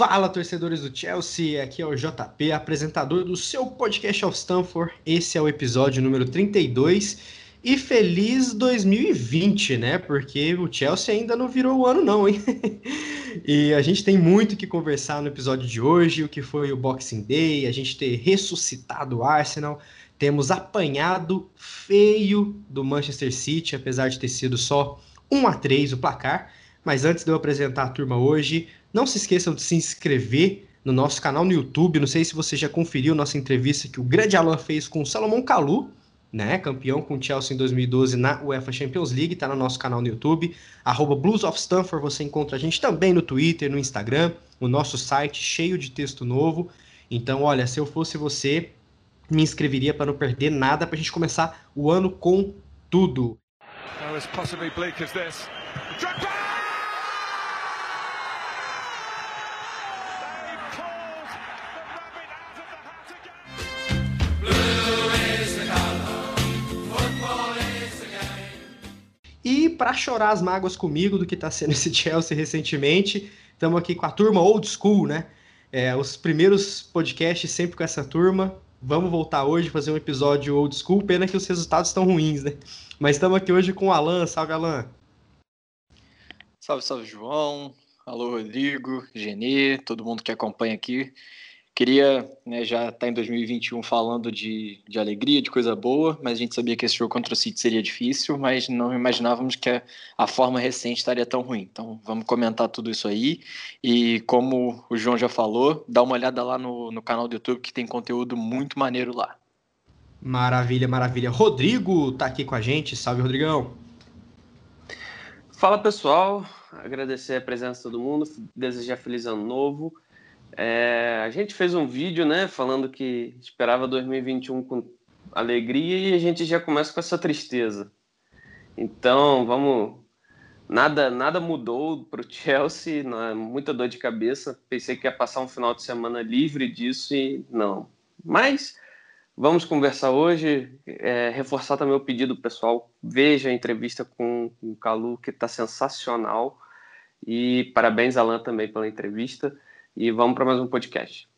Fala, torcedores do Chelsea, aqui é o JP, apresentador do seu podcast of Stanford. Esse é o episódio número 32 e feliz 2020, né? Porque o Chelsea ainda não virou o ano não, hein? e a gente tem muito que conversar no episódio de hoje, o que foi o Boxing Day, a gente ter ressuscitado o Arsenal, temos apanhado feio do Manchester City, apesar de ter sido só 1 a 3 o placar. Mas antes de eu apresentar a turma hoje, não se esqueçam de se inscrever no nosso canal no YouTube. Não sei se você já conferiu nossa entrevista que o grande Alan fez com o Salomão Kalu, né, campeão com o Chelsea em 2012 na UEFA Champions League, está no nosso canal no YouTube, arroba Blues of Stanford, você encontra a gente também no Twitter, no Instagram, o nosso site cheio de texto novo. Então, olha, se eu fosse você, me inscreveria para não perder nada, para a gente começar o ano com tudo. E para chorar as mágoas comigo do que está sendo esse Chelsea recentemente, estamos aqui com a turma old school, né? É, os primeiros podcasts sempre com essa turma. Vamos voltar hoje fazer um episódio old school. Pena que os resultados estão ruins, né? Mas estamos aqui hoje com o Alan. Salve, Alan. Salve, salve, João. Alô, Rodrigo, Genê, todo mundo que acompanha aqui. Queria né, já estar tá em 2021 falando de, de alegria, de coisa boa, mas a gente sabia que esse jogo contra o City seria difícil, mas não imaginávamos que a, a forma recente estaria tão ruim. Então vamos comentar tudo isso aí. E como o João já falou, dá uma olhada lá no, no canal do YouTube que tem conteúdo muito maneiro lá. Maravilha, maravilha. Rodrigo tá aqui com a gente. Salve, Rodrigão. Fala pessoal, agradecer a presença de todo mundo, desejar feliz ano novo. É, a gente fez um vídeo, né, falando que esperava 2021 com alegria e a gente já começa com essa tristeza. Então, vamos. Nada, nada mudou para o Chelsea, é muita dor de cabeça. Pensei que ia passar um final de semana livre disso e não. Mas vamos conversar hoje, é, reforçar também o pedido pessoal. Veja a entrevista com, com o Calu, que está sensacional. E parabéns, Alan, também pela entrevista e vamos para mais um podcast.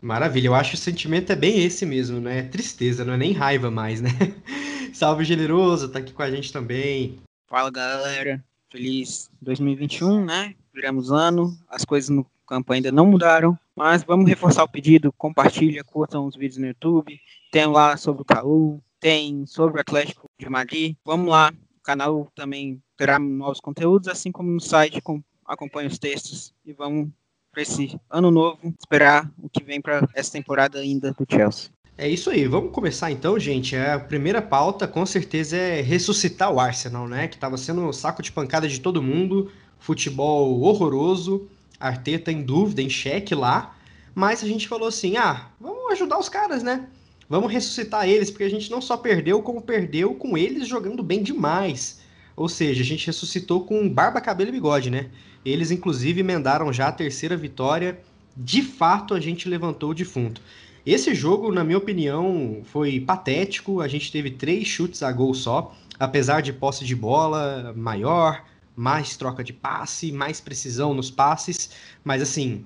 Maravilha, eu acho que o sentimento é bem esse mesmo, né? É tristeza, não é nem raiva mais, né? Salve generoso, tá aqui com a gente também. Fala galera, feliz 2021, né? Viramos ano, as coisas no campo ainda não mudaram, mas vamos reforçar o pedido, compartilha, curtam os vídeos no YouTube, tem lá sobre o Caú, tem sobre o Atlético de Madrid, vamos lá, o canal também terá novos conteúdos, assim como no site, acompanha os textos e vamos para esse ano novo, esperar o que vem para essa temporada ainda do Chelsea. É isso aí, vamos começar então, gente. A primeira pauta, com certeza, é ressuscitar o Arsenal, né? Que estava sendo um saco de pancada de todo mundo, futebol horroroso, Arteta em dúvida, em xeque lá. Mas a gente falou assim: ah, vamos ajudar os caras, né? Vamos ressuscitar eles, porque a gente não só perdeu, como perdeu com eles jogando bem demais. Ou seja, a gente ressuscitou com barba, cabelo e bigode, né? Eles, inclusive, emendaram já a terceira vitória. De fato, a gente levantou o defunto. Esse jogo, na minha opinião, foi patético. A gente teve três chutes a gol só, apesar de posse de bola maior, mais troca de passe, mais precisão nos passes. Mas, assim,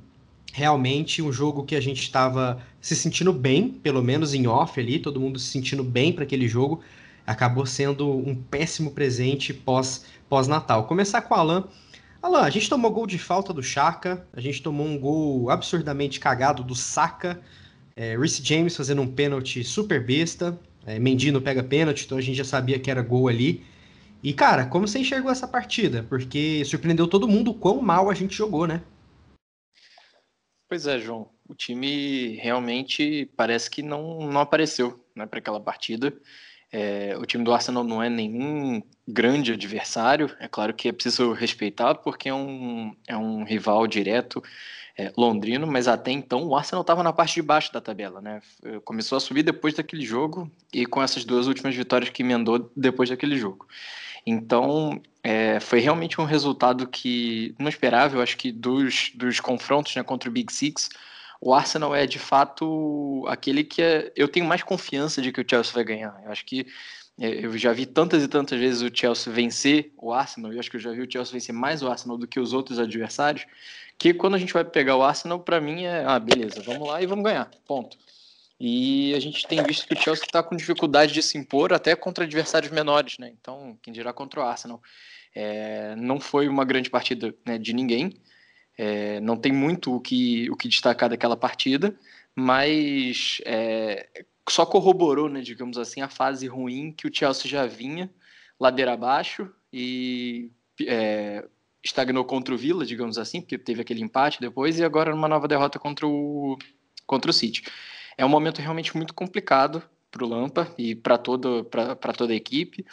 realmente um jogo que a gente estava se sentindo bem, pelo menos em off ali, todo mundo se sentindo bem para aquele jogo acabou sendo um péssimo presente pós, pós-Natal. Começar com o Alan. Alan, a gente tomou gol de falta do Chaka, a gente tomou um gol absurdamente cagado do Saka, é, James fazendo um pênalti super besta, é, Mendino pega pênalti, então a gente já sabia que era gol ali. E, cara, como você enxergou essa partida? Porque surpreendeu todo mundo o quão mal a gente jogou, né? Pois é, João. O time realmente parece que não, não apareceu né, para aquela partida. É, o time do Arsenal não é nenhum grande adversário, é claro que é preciso respeitar, porque é um, é um rival direto é, londrino, mas até então o Arsenal estava na parte de baixo da tabela, né? Começou a subir depois daquele jogo e com essas duas últimas vitórias que emendou depois daquele jogo. Então, é, foi realmente um resultado que não esperava, eu acho que dos, dos confrontos né, contra o Big Six, o Arsenal é de fato aquele que é, eu tenho mais confiança de que o Chelsea vai ganhar. Eu acho que É, eu já vi tantas e tantas vezes o Chelsea vencer o Arsenal, e acho que eu já vi o Chelsea vencer mais o Arsenal do que os outros adversários, que quando a gente vai pegar o Arsenal, para mim é, ah, beleza, vamos lá e vamos ganhar, ponto. E a gente tem visto que o Chelsea está com dificuldade de se impor até contra adversários menores, né? Então, quem dirá contra o Arsenal. É, não foi uma grande partida né, de ninguém, é, não tem muito o que, o que destacar daquela partida, mas é, só corroborou, né, digamos assim, a fase ruim que o Chelsea já vinha, ladeira abaixo, e é, estagnou contra o Villa, digamos assim, porque teve aquele empate depois, e agora numa nova derrota contra o, contra o City. É um momento realmente muito complicado para o Lampa e para toda, toda a equipe.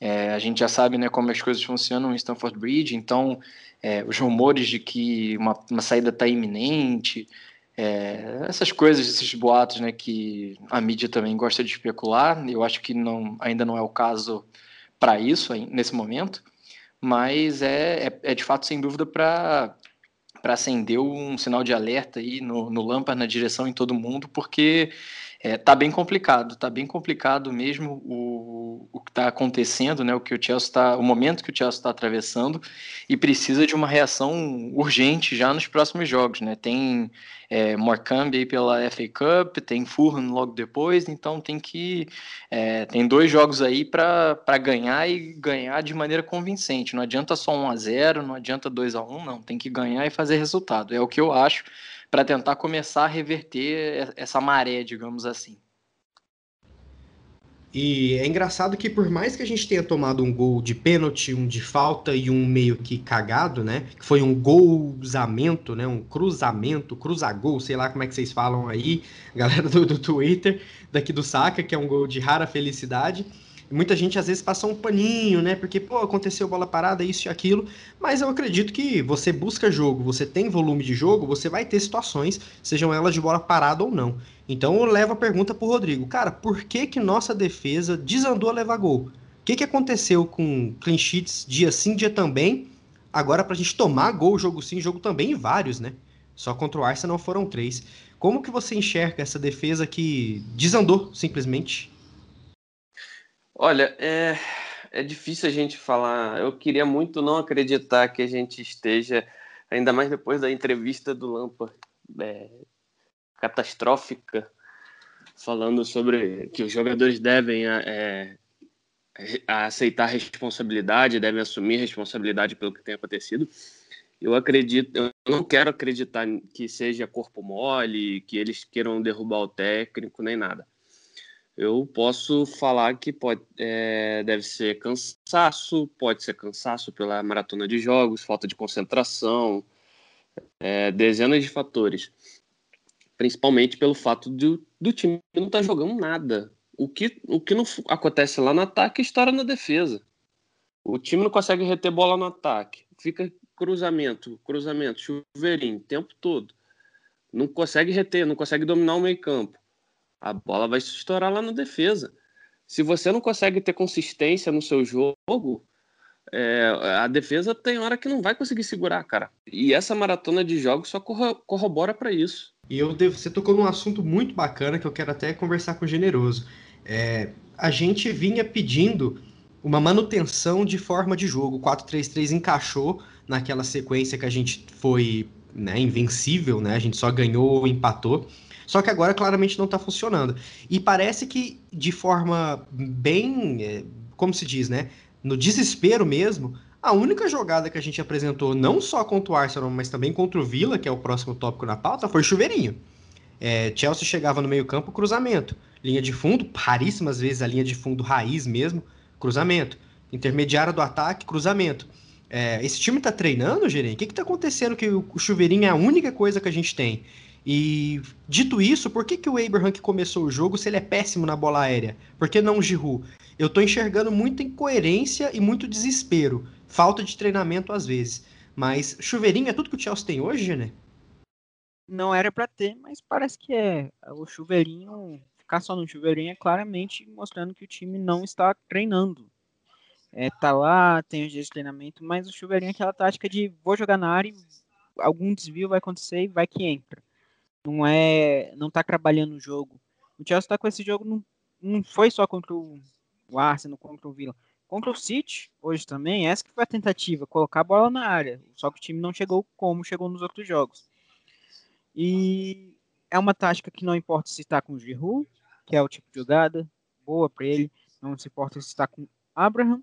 É, a gente já sabe né, como as coisas funcionam em Stamford Bridge, então é, os rumores de que uma, uma saída está iminente, é, essas coisas, esses boatos né, que a mídia também gosta de especular, eu acho que não, ainda não é o caso para isso nesse momento, mas é, é, é de fato, sem dúvida, para para acender um sinal de alerta aí no, no Lampard, na direção em todo mundo, porque é, tá bem complicado, tá bem complicado mesmo o, o que está acontecendo, né? O que o Chelsea está, o momento que o Chelsea está atravessando e precisa de uma reação urgente já nos próximos jogos, né? Tem é, Morecambe aí pela FA Cup, tem Fulham logo depois, então tem que é, tem dois jogos aí para ganhar e ganhar de maneira convincente. Não adianta só 1 a 0, não adianta 2 a 1, não, tem que ganhar e fazer resultado. É o que eu acho para tentar começar a reverter essa maré, digamos assim. E é engraçado que por mais que a gente tenha tomado um gol de pênalti, um de falta e um meio que cagado, né? Que foi um golzamento, né? Um cruzamento, cruzagol, sei lá como é que vocês falam aí, galera do, do Twitter, daqui do Saca, que é um gol de rara felicidade. Muita gente às vezes passa um paninho, né? Porque, pô, aconteceu bola parada, isso e aquilo. Mas eu acredito que você busca jogo, você tem volume de jogo, você vai ter situações, sejam elas de bola parada ou não. Então eu levo a pergunta pro Rodrigo. Cara, por que que nossa defesa desandou a levar gol? O que, que aconteceu com clean sheets dia sim, dia também? Agora pra gente tomar gol, jogo sim, jogo também, e vários, né? Só contra o Arsenal foram três. Como que você enxerga essa defesa que desandou simplesmente? Olha, é, é difícil a gente falar. Eu queria muito não acreditar que a gente esteja, ainda mais depois da entrevista do Lampa, é, catastrófica, falando sobre que os jogadores devem é, aceitar responsabilidade, devem assumir responsabilidade pelo que tem acontecido. Eu acredito, eu não quero acreditar que seja corpo mole, que eles queiram derrubar o técnico, nem nada eu posso falar que pode, é, deve ser cansaço, pode ser cansaço pela maratona de jogos, falta de concentração, é, dezenas de fatores. Principalmente pelo fato do, do time não estar tá jogando nada. O que, o que não acontece lá no ataque estoura na defesa. O time não consegue reter bola no ataque. Fica cruzamento, cruzamento, chuveirinho, o tempo todo. Não consegue reter, não consegue dominar o meio campo a bola vai se estourar lá na defesa. Se você não consegue ter consistência no seu jogo, é, a defesa tem hora que não vai conseguir segurar, cara. E essa maratona de jogos só corrobora para isso. E eu devo, você tocou num assunto muito bacana que eu quero até conversar com o Generoso. É, a gente vinha pedindo uma manutenção de forma de jogo. O 4-3-3 encaixou naquela sequência que a gente foi né, invencível, né? A gente só ganhou ou empatou. Só que agora claramente não está funcionando. E parece que de forma bem, é, como se diz, né? No desespero mesmo, a única jogada que a gente apresentou, não só contra o Arsenal, mas também contra o Villa, que é o próximo tópico na pauta, foi chuveirinho. É, Chelsea chegava no meio-campo, cruzamento. Linha de fundo, raríssimas vezes a linha de fundo raiz mesmo, cruzamento. Intermediária do ataque, cruzamento. É, esse time tá treinando, Gerente? O que, que tá acontecendo que o chuveirinho é a única coisa que a gente tem? E dito isso, por que, que o Abraham que começou o jogo se ele é péssimo na bola aérea? Por que não o Giroud? Eu tô enxergando muita incoerência e muito desespero. Falta de treinamento às vezes. Mas chuveirinho é tudo que o Chelsea tem hoje, Gené? Não era para ter, mas parece que é. O chuveirinho, ficar só no chuveirinho é claramente mostrando que o time não está treinando. É, tá lá, tem os dias de treinamento, mas o chuveirinho é aquela tática de vou jogar na área, algum desvio vai acontecer e vai que entra não é, não tá trabalhando o jogo. O Chelsea tá com esse jogo, não, não foi só contra o, o Arsenal contra o Villa. Contra o City, hoje também, essa que foi a tentativa, colocar a bola na área. Só que o time não chegou como chegou nos outros jogos. E é uma tática que não importa se está com o Giroud, que é o tipo de jogada, boa para ele. Não se importa se está com Abraham,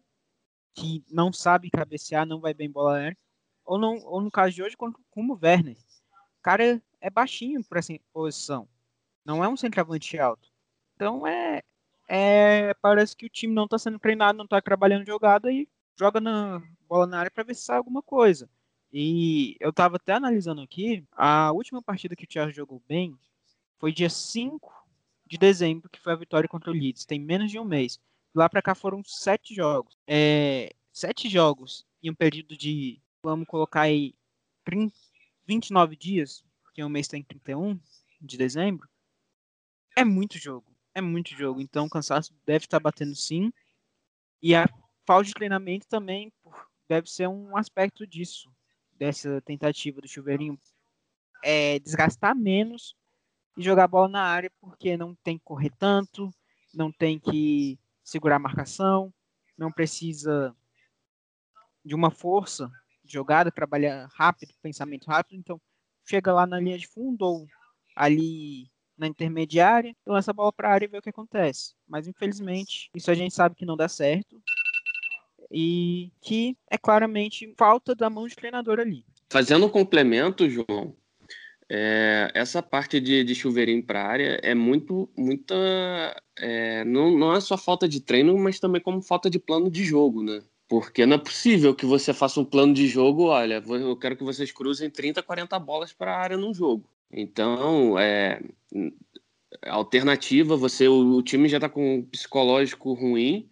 que não sabe cabecear, não vai bem bola aérea. Ou, não, ou no caso de hoje, como o Werner. Cara é baixinho para essa posição. Não é um centroavante alto. Então é, é parece que o time não está sendo treinado, não está trabalhando jogada e joga na bola na área para ver se sai alguma coisa. E eu estava até analisando aqui, a última partida que o Thiago jogou bem foi dia 5 de dezembro, que foi a vitória contra o Leeds. Tem menos de um mês. Lá para cá foram sete jogos. É, sete jogos em um período de, vamos colocar aí, 30, 29 dias, porque o mês tem 31 de dezembro. É muito jogo. É muito jogo. Então o cansaço deve estar batendo sim. E a falta de treinamento também deve ser um aspecto disso dessa tentativa do chuveirinho é desgastar menos e jogar bola na área, porque não tem que correr tanto, não tem que segurar a marcação, não precisa de uma força jogada, trabalhar rápido, pensamento rápido, então chega lá na linha de fundo ou ali na intermediária, lança a bola para a área e vê o que acontece. Mas infelizmente, isso a gente sabe que não dá certo e que é claramente falta da mão de treinador ali. Fazendo um complemento, João, é, essa parte de, de chuveirinho para área é muito, muita. É, não, não é só falta de treino, mas também como falta de plano de jogo, né? Porque não é possível que você faça um plano de jogo, olha, eu quero que vocês cruzem 30, 40 bolas para a área num jogo. Então, é, alternativa, você o, o time já está com um psicológico ruim,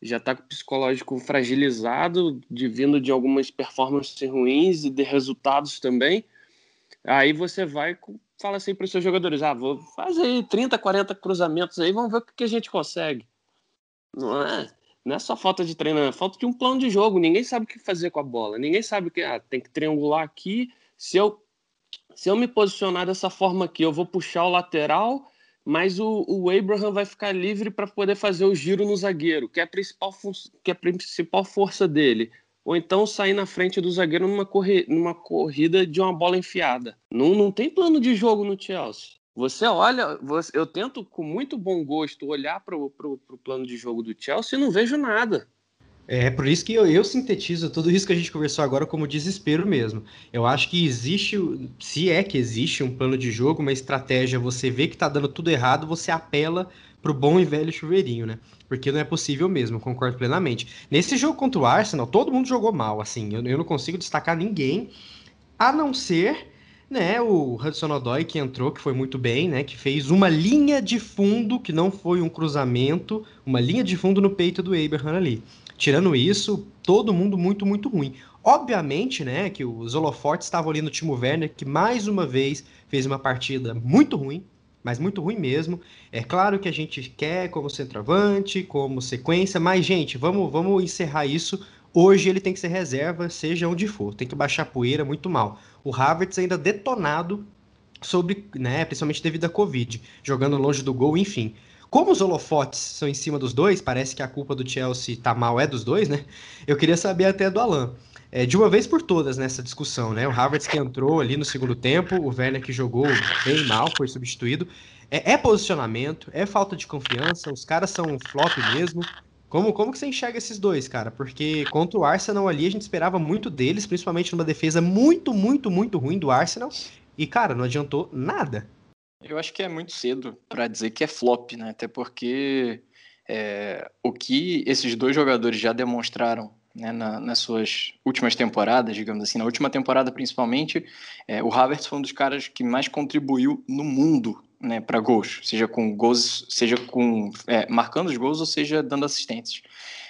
já está com o psicológico fragilizado, de vindo de algumas performances ruins e de resultados também. Aí você vai fala assim para os seus jogadores: ah, vou fazer 30, 40 cruzamentos aí, vamos ver o que a gente consegue. Não é, não é só falta de treino, é falta de um plano de jogo. Ninguém sabe o que fazer com a bola. Ninguém sabe que ah, tem que triangular aqui. Se eu, se eu me posicionar dessa forma aqui, eu vou puxar o lateral mas o, o Abraham vai ficar livre para poder fazer o giro no zagueiro, que é, a principal que é a principal força dele. Ou então sair na frente do zagueiro numa, corri numa corrida de uma bola enfiada. Não, não tem plano de jogo no Chelsea. Você olha, você, eu tento com muito bom gosto olhar para o plano de jogo do Chelsea e não vejo nada. É por isso que eu, eu, sintetizo tudo isso que a gente conversou agora como desespero mesmo. Eu acho que existe, se é que existe um plano de jogo, uma estratégia, você vê que tá dando tudo errado, você apela pro bom e velho chuveirinho, né? Porque não é possível mesmo, concordo plenamente. Nesse jogo contra o Arsenal, todo mundo jogou mal, assim, eu, eu não consigo destacar ninguém, a não ser né, o Hudson Odoi que entrou, que foi muito bem, né, que fez uma linha de fundo, que não foi um cruzamento, uma linha de fundo no peito do Abraham ali. Tirando isso, todo mundo muito, muito ruim. Obviamente, né, que os holofotes estavam ali no Timo Werner, que mais uma vez fez uma partida muito ruim, mas muito ruim mesmo. É claro que a gente quer como centroavante, como sequência, mas, gente, vamos, vamos encerrar isso. Hoje ele tem que ser reserva, seja onde for. Tem que baixar poeira muito mal. O Havertz ainda detonado sobre, né, principalmente devido à Covid, jogando longe do gol, enfim. Como os holofotes são em cima dos dois, parece que a culpa do Chelsea tá mal é dos dois, né? Eu queria saber até do Alan. É, de uma vez por todas nessa discussão, né? O Havertz que entrou ali no segundo tempo, o Werner que jogou bem mal, foi substituído. É, é posicionamento, é falta de confiança, os caras são flop mesmo. Como, como que você enxerga esses dois, cara? Porque contra o Arsenal ali a gente esperava muito deles, principalmente numa defesa muito, muito, muito ruim do Arsenal. E, cara, não adiantou nada. Eu acho que é muito cedo para dizer que é flop, né? Até porque é, o que esses dois jogadores já demonstraram né, na, nas suas últimas temporadas, digamos assim, na última temporada principalmente, é, o Havertz foi um dos caras que mais contribuiu no mundo né, para gols, seja com gols, seja com é, marcando os gols ou seja dando assistências.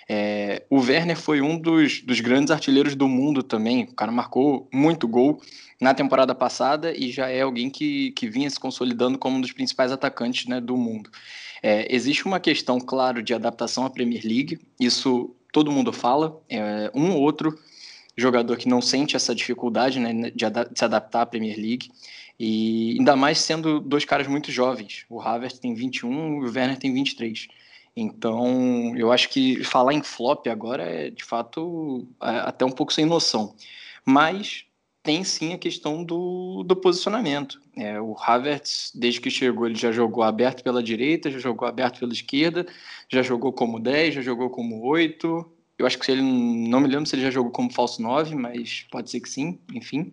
É, o Werner foi um dos, dos grandes artilheiros do mundo também. O cara marcou muito gol na temporada passada e já é alguém que, que vinha se consolidando como um dos principais atacantes né, do mundo. É, existe uma questão, claro, de adaptação à Premier League, isso todo mundo fala. É, um ou outro jogador que não sente essa dificuldade né, de, de se adaptar à Premier League. E ainda mais sendo dois caras muito jovens. O Havertz tem 21 e o Werner tem 23. Então, eu acho que falar em flop agora é, de fato, é, até um pouco sem noção. Mas tem sim a questão do, do posicionamento. É, o Havertz, desde que chegou, ele já jogou aberto pela direita, já jogou aberto pela esquerda, já jogou como 10, já jogou como 8. Eu acho que ele não me lembro se ele já jogou como falso 9, mas pode ser que sim, enfim.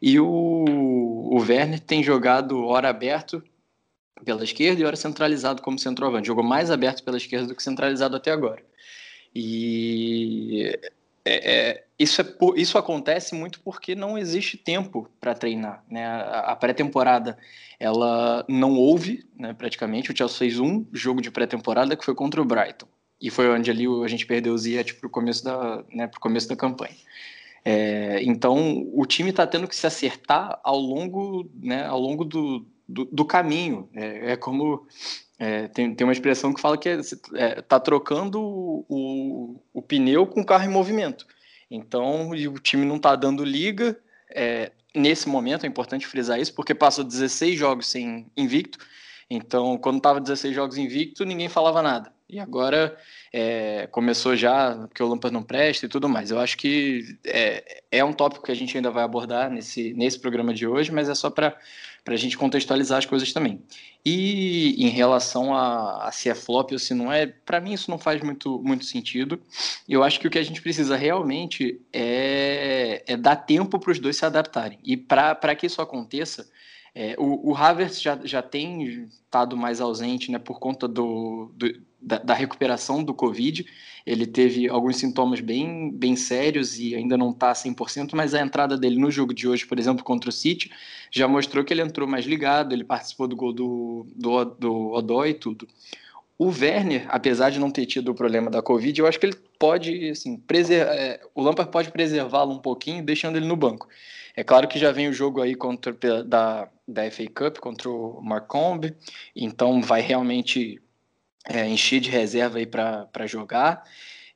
E o, o Werner tem jogado hora aberto pela esquerda e hora centralizado como centroavante. Jogou mais aberto pela esquerda do que centralizado até agora. E é, é, isso, é, isso acontece muito porque não existe tempo para treinar. Né? A, a pré-temporada ela não houve, né, praticamente. O Chelsea fez um jogo de pré-temporada que foi contra o Brighton. E foi onde ali a gente perdeu o Ziyech para o começo, da, né, começo da campanha. É, então o time está tendo que se acertar ao longo, né, ao longo do, do, do caminho. É, é como é, tem, tem uma expressão que fala que está é, trocando o, o, pneu com o carro em movimento. Então, o time não está dando liga. É, nesse momento, é importante frisar isso, porque passou 16 jogos sem invicto. Então, quando estava 16 jogos invicto, ninguém falava nada. E agora é, começou já que o Lampard não presta e tudo mais. Eu acho que é, é um tópico que a gente ainda vai abordar nesse, nesse programa de hoje, mas é só para a gente contextualizar as coisas também. E em relação a, a se é flop ou se não é, para mim isso não faz muito, muito sentido. Eu acho que o que a gente precisa realmente é, é dar tempo para os dois se adaptarem. E para que isso aconteça, é, o, o Havertz já, já tem estado mais ausente né, por conta do, do da, da, recuperação do Covid. Ele teve alguns sintomas bem, bem sérios e ainda não está 100%, mas a entrada dele no jogo de hoje, por exemplo, contra o City, já mostrou que ele entrou mais ligado, ele participou do gol do, do, do Odói e tudo. O Werner, apesar de não ter tido o problema da Covid, eu acho que ele pode, assim, preservar, é, o Lampard pode preservá-lo um pouquinho, deixando ele no banco. É claro que já vem o jogo aí contra da, da FA Cup contra o Marcombe, então vai realmente é, encher de reserva aí para jogar.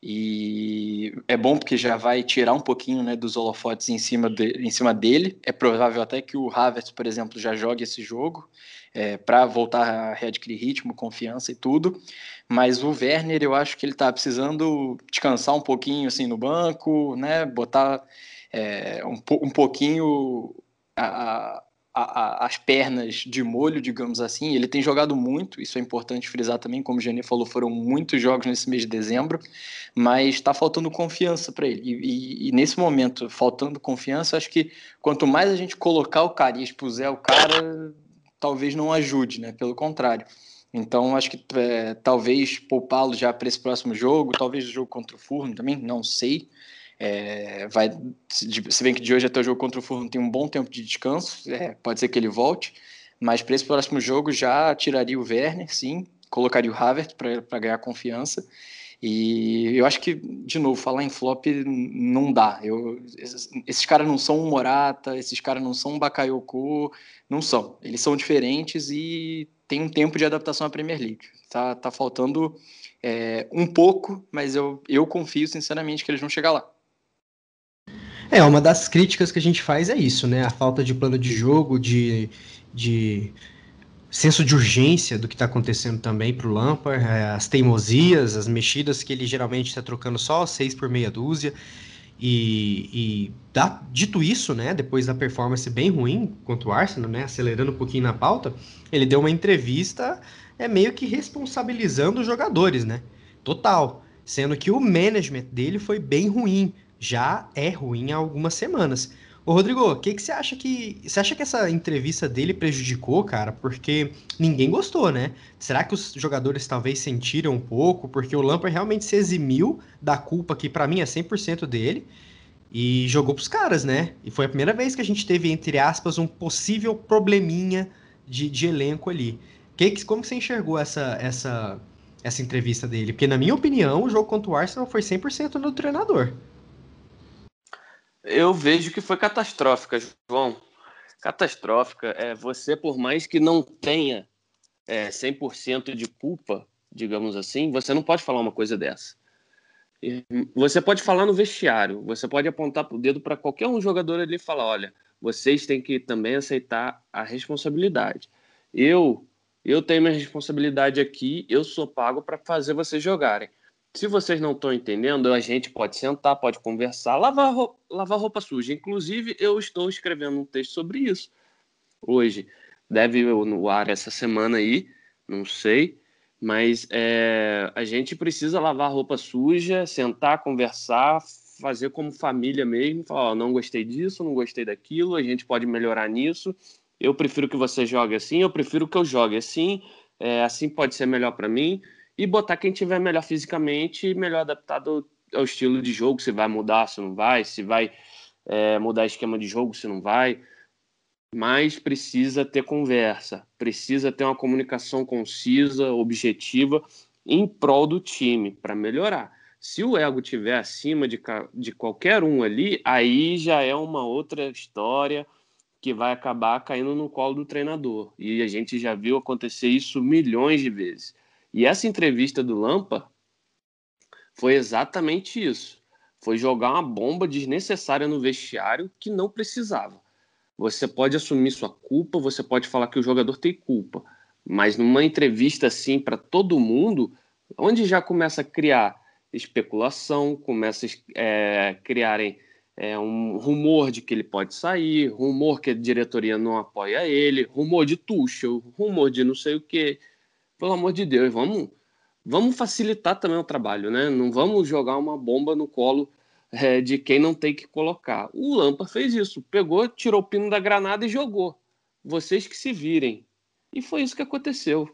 E é bom porque já vai tirar um pouquinho né, dos holofotes em cima, de, em cima dele. É provável até que o Havertz, por exemplo, já jogue esse jogo é, para voltar a readquirir ritmo, confiança e tudo. Mas o Werner, eu acho que ele está precisando descansar um pouquinho assim no banco, né, botar é, um, um pouquinho a, a, a, as pernas de molho, digamos assim. Ele tem jogado muito, isso é importante frisar também, como o Gene falou, foram muitos jogos nesse mês de dezembro, mas está faltando confiança para ele. E, e, e, nesse momento, faltando confiança, acho que quanto mais a gente colocar o cara e expuser o cara, talvez não ajude, né? Pelo contrário. Então, acho que é, talvez poupá-lo já para esse próximo jogo, talvez o jogo contra o Furno também, não sei. É, vai, se bem que de hoje até o jogo contra o Fulham tem um bom tempo de descanso, é, pode ser que ele volte, mas para esse próximo jogo já tiraria o Werner, sim, colocaria o Havertz para ganhar confiança. E eu acho que, de novo, falar em flop não dá. Eu, esses, esses caras não são um Morata, esses caras não são um Bakayoko, não são. Eles são diferentes e tem um tempo de adaptação à Premier League. Tá, tá faltando é, um pouco, mas eu, eu confio sinceramente que eles vão chegar lá. É, uma das críticas que a gente faz é isso, né? A falta de plano de jogo, de, de senso de urgência do que está acontecendo também para o Lampard, é, as teimosias, as mexidas que ele geralmente está trocando só seis por meia dúzia. E, e dá, dito isso, né, depois da performance bem ruim contra o Arsenal, né, acelerando um pouquinho na pauta, ele deu uma entrevista é meio que responsabilizando os jogadores, né? Total. Sendo que o management dele foi bem ruim já é ruim há algumas semanas. Ô Rodrigo, o que, que você acha que. Você acha que essa entrevista dele prejudicou, cara? Porque ninguém gostou, né? Será que os jogadores talvez sentiram um pouco? Porque o Lampard realmente se eximiu da culpa que para mim é 100% dele e jogou pros caras, né? E foi a primeira vez que a gente teve, entre aspas, um possível probleminha de, de elenco ali. Que, como você enxergou essa, essa, essa entrevista dele? Porque, na minha opinião, o jogo contra o Arsenal foi 100% do treinador. Eu vejo que foi catastrófica, João. Catastrófica. É, você, por mais que não tenha é, 100% de culpa, digamos assim, você não pode falar uma coisa dessa. Você pode falar no vestiário, você pode apontar o dedo para qualquer um jogador ali e falar: olha, vocês têm que também aceitar a responsabilidade. Eu, Eu tenho minha responsabilidade aqui, eu sou pago para fazer vocês jogarem. Se vocês não estão entendendo, a gente pode sentar, pode conversar, lavar roupa, lavar roupa suja. Inclusive, eu estou escrevendo um texto sobre isso hoje. Deve ir no ar essa semana aí, não sei. Mas é, a gente precisa lavar roupa suja, sentar, conversar, fazer como família mesmo, falar, ó, não gostei disso, não gostei daquilo, a gente pode melhorar nisso. Eu prefiro que você jogue assim, eu prefiro que eu jogue assim, é, assim pode ser melhor para mim e botar quem tiver melhor fisicamente, melhor adaptado ao estilo de jogo, se vai mudar, se não vai, se vai é, mudar esquema de jogo, se não vai. Mas precisa ter conversa, precisa ter uma comunicação concisa, objetiva, em prol do time, para melhorar. Se o ego tiver acima de, de qualquer um ali, aí já é uma outra história que vai acabar caindo no colo do treinador. E a gente já viu acontecer isso milhões de vezes. E essa entrevista do Lampa foi exatamente isso. Foi jogar uma bomba desnecessária no vestiário que não precisava. Você pode assumir sua culpa, você pode falar que o jogador tem culpa, mas numa entrevista assim para todo mundo, onde já começa a criar especulação, começa a é, criarem é, um rumor de que ele pode sair, rumor que a diretoria não apoia ele, rumor de Tuchel, rumor de não sei o quê pelo amor de Deus, vamos, vamos facilitar também o trabalho, né? Não vamos jogar uma bomba no colo é, de quem não tem que colocar. O Lampa fez isso, pegou, tirou o pino da granada e jogou. Vocês que se virem. E foi isso que aconteceu.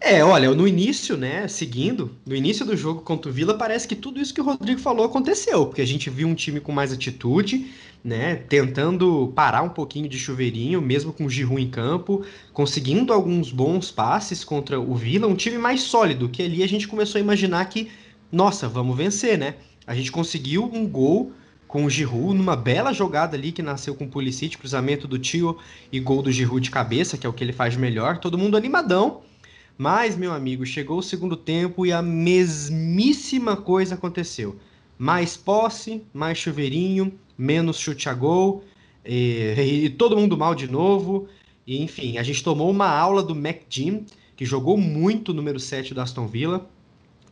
É, olha, no início, né, seguindo, no início do jogo contra o Vila, parece que tudo isso que o Rodrigo falou aconteceu, porque a gente viu um time com mais atitude, né, tentando parar um pouquinho de chuveirinho, mesmo com o Giroud em campo, conseguindo alguns bons passes contra o Vila, um time mais sólido, que ali a gente começou a imaginar que, nossa, vamos vencer, né? A gente conseguiu um gol com o Giroud numa bela jogada ali que nasceu com o Pulisic, cruzamento do Tio e gol do Giroud de cabeça, que é o que ele faz melhor, todo mundo animadão. Mas, meu amigo, chegou o segundo tempo e a mesmíssima coisa aconteceu. Mais posse, mais chuveirinho, menos chute a gol, e, e todo mundo mal de novo. E, enfim, a gente tomou uma aula do McJim, que jogou muito número 7 do Aston Villa,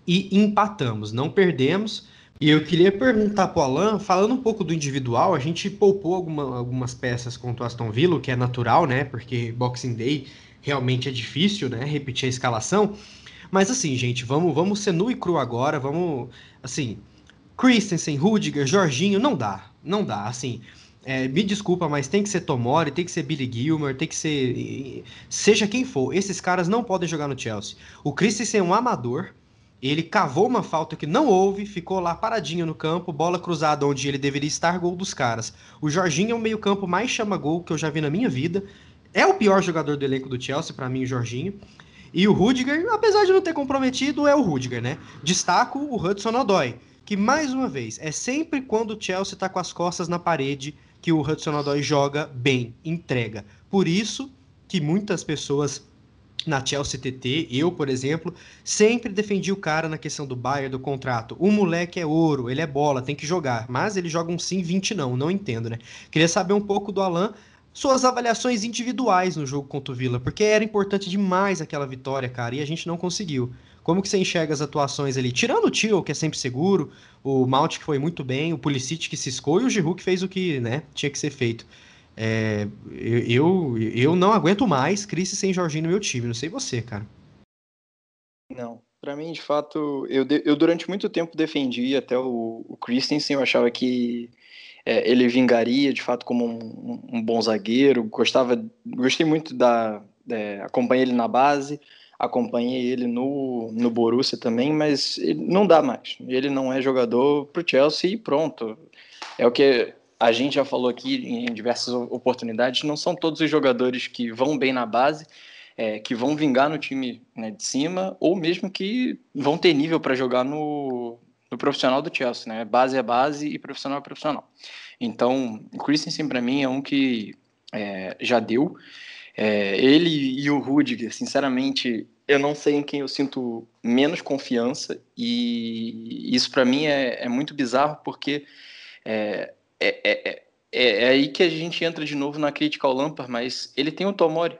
e empatamos, não perdemos. E eu queria perguntar para o Alan, falando um pouco do individual, a gente poupou alguma, algumas peças contra o Aston Villa, o que é natural, né? Porque Boxing Day realmente é difícil, né? Repetir a escalação. Mas assim, gente, vamos, vamos ser nu e cru agora, vamos, assim, Christensen, Rudiger, Jorginho, não dá, não dá, assim, é, me desculpa, mas tem que ser Tomori, tem que ser Billy Gilmer, tem que ser, seja quem for, esses caras não podem jogar no Chelsea. O Christensen é um amador, ele cavou uma falta que não houve, ficou lá paradinho no campo, bola cruzada onde ele deveria estar, gol dos caras. O Jorginho é o meio campo mais chama-gol que eu já vi na minha vida, é o pior jogador do elenco do Chelsea, para mim, o Jorginho. E o Rudiger, apesar de não ter comprometido, é o Rudiger, né? Destaco o Hudson Odoi, que mais uma vez, é sempre quando o Chelsea tá com as costas na parede que o Hudson Odoi joga bem, entrega. Por isso que muitas pessoas na Chelsea TT, eu, por exemplo, sempre defendi o cara na questão do Bayern, do contrato. O moleque é ouro, ele é bola, tem que jogar. Mas ele joga um sim 20 não, não entendo, né? Queria saber um pouco do Alan suas avaliações individuais no jogo contra o Vila, porque era importante demais aquela vitória, cara, e a gente não conseguiu. Como que você enxerga as atuações ali? Tirando o Tio, que é sempre seguro, o Malt que foi muito bem, o Pulisic que ciscou e o Giroud que fez o que né, tinha que ser feito. É, eu, eu não aguento mais crise sem Jorginho no meu time, não sei você, cara. Não, para mim, de fato, eu, eu durante muito tempo defendi até o, o Christensen, eu achava que é, ele vingaria de fato como um, um, bom zagueiro. Gostava, gostei muito da, é, acompanhei ele na base, acompanhei ele no, no Borussia também, mas não dá mais. Ele não é jogador para o Chelsea e pronto. É o que a gente já falou aqui em diversas oportunidades. Não são todos os jogadores que vão bem na base. É, que vão vingar no time né, de cima, ou mesmo que vão ter nível para jogar no, no profissional do Chelsea, né? Base é base e profissional é profissional. Então, o Christensen para mim é um que é, já deu. É, ele e o Rudiger, sinceramente, eu não sei em quem eu sinto menos confiança e isso para mim é, é, muito bizarro porque é, é, é, é, aí que a gente entra de novo na crítica ao Lampard, mas ele tem o Tomori.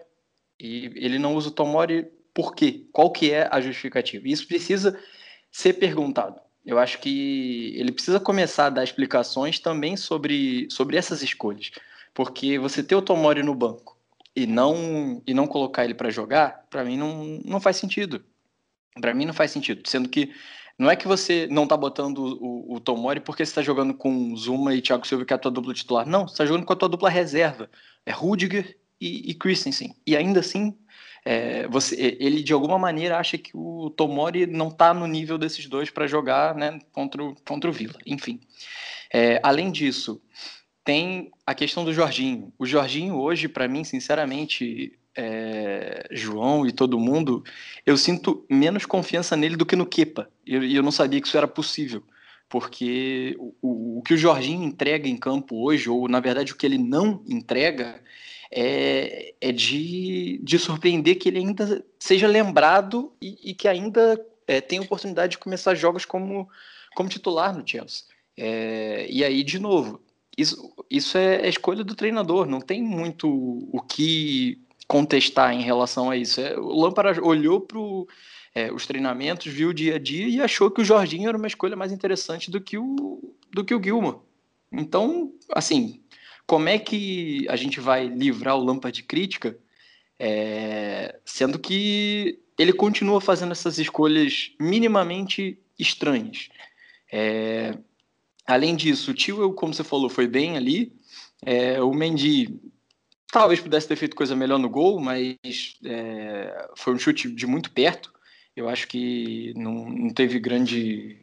E ele não usa o Tomori por quê? Qual que é a justificativa? Isso precisa ser perguntado. Eu acho que ele precisa começar a dar explicações também sobre, sobre essas escolhas. Porque você ter o Tomori no banco e não, e não colocar ele para jogar, para mim não, não faz sentido. Para mim não faz sentido. Sendo que não é que você não tá botando o, o Tomori porque você tá jogando com Zuma e Thiago Silva, que é a tua dupla titular. Não, você tá jogando com a tua dupla reserva. É Rudiger e, e Christensen. E ainda assim, é, você, ele de alguma maneira acha que o Tomori não tá no nível desses dois para jogar né, contra, o, contra o Vila. Enfim. É, além disso, tem a questão do Jorginho. O Jorginho hoje, para mim, sinceramente, é, João e todo mundo, eu sinto menos confiança nele do que no Kepa. E eu, eu, não sabia que isso era possível. Porque o, o, que o Jorginho entrega em campo hoje, ou na verdade o que ele não entrega, é, é de, de surpreender que ele ainda seja lembrado e, e que ainda é, tenha oportunidade de começar jogos como, como titular no Chelsea. É, e aí, de novo, isso, isso é, é escolha do treinador, não tem muito o que contestar em relação a isso. É, o Lampard olhou para é, os treinamentos, viu o dia a dia e achou que o Jorginho era uma escolha mais interessante do que o, do que o Gilmore. Então, assim, como é que a gente vai livrar o Lampard de crítica, é, sendo que ele continua fazendo essas escolhas minimamente estranhas. É, além disso, o Tio, como você falou, foi bem ali. É, o Mendy Talvez pudesse ter feito coisa melhor no gol, mas é, foi um chute de muito perto. Eu acho que não, não teve grande,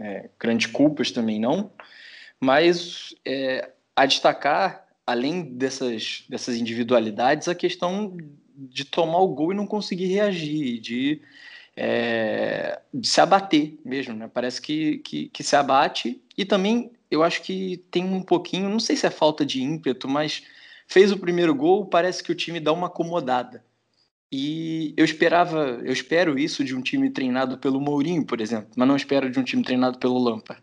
é, grande culpas também, não. Mas é, a destacar, além dessas, dessas individualidades, a questão de tomar o gol e não conseguir reagir, de, é, de se abater mesmo. Né? Parece que, que, que se abate. E também eu acho que tem um pouquinho, não sei se é falta de ímpeto, mas fez o primeiro gol, parece que o time dá uma acomodada. E eu esperava, eu espero isso de um time treinado pelo Mourinho, por exemplo, mas não espero de um time treinado pelo Lampard.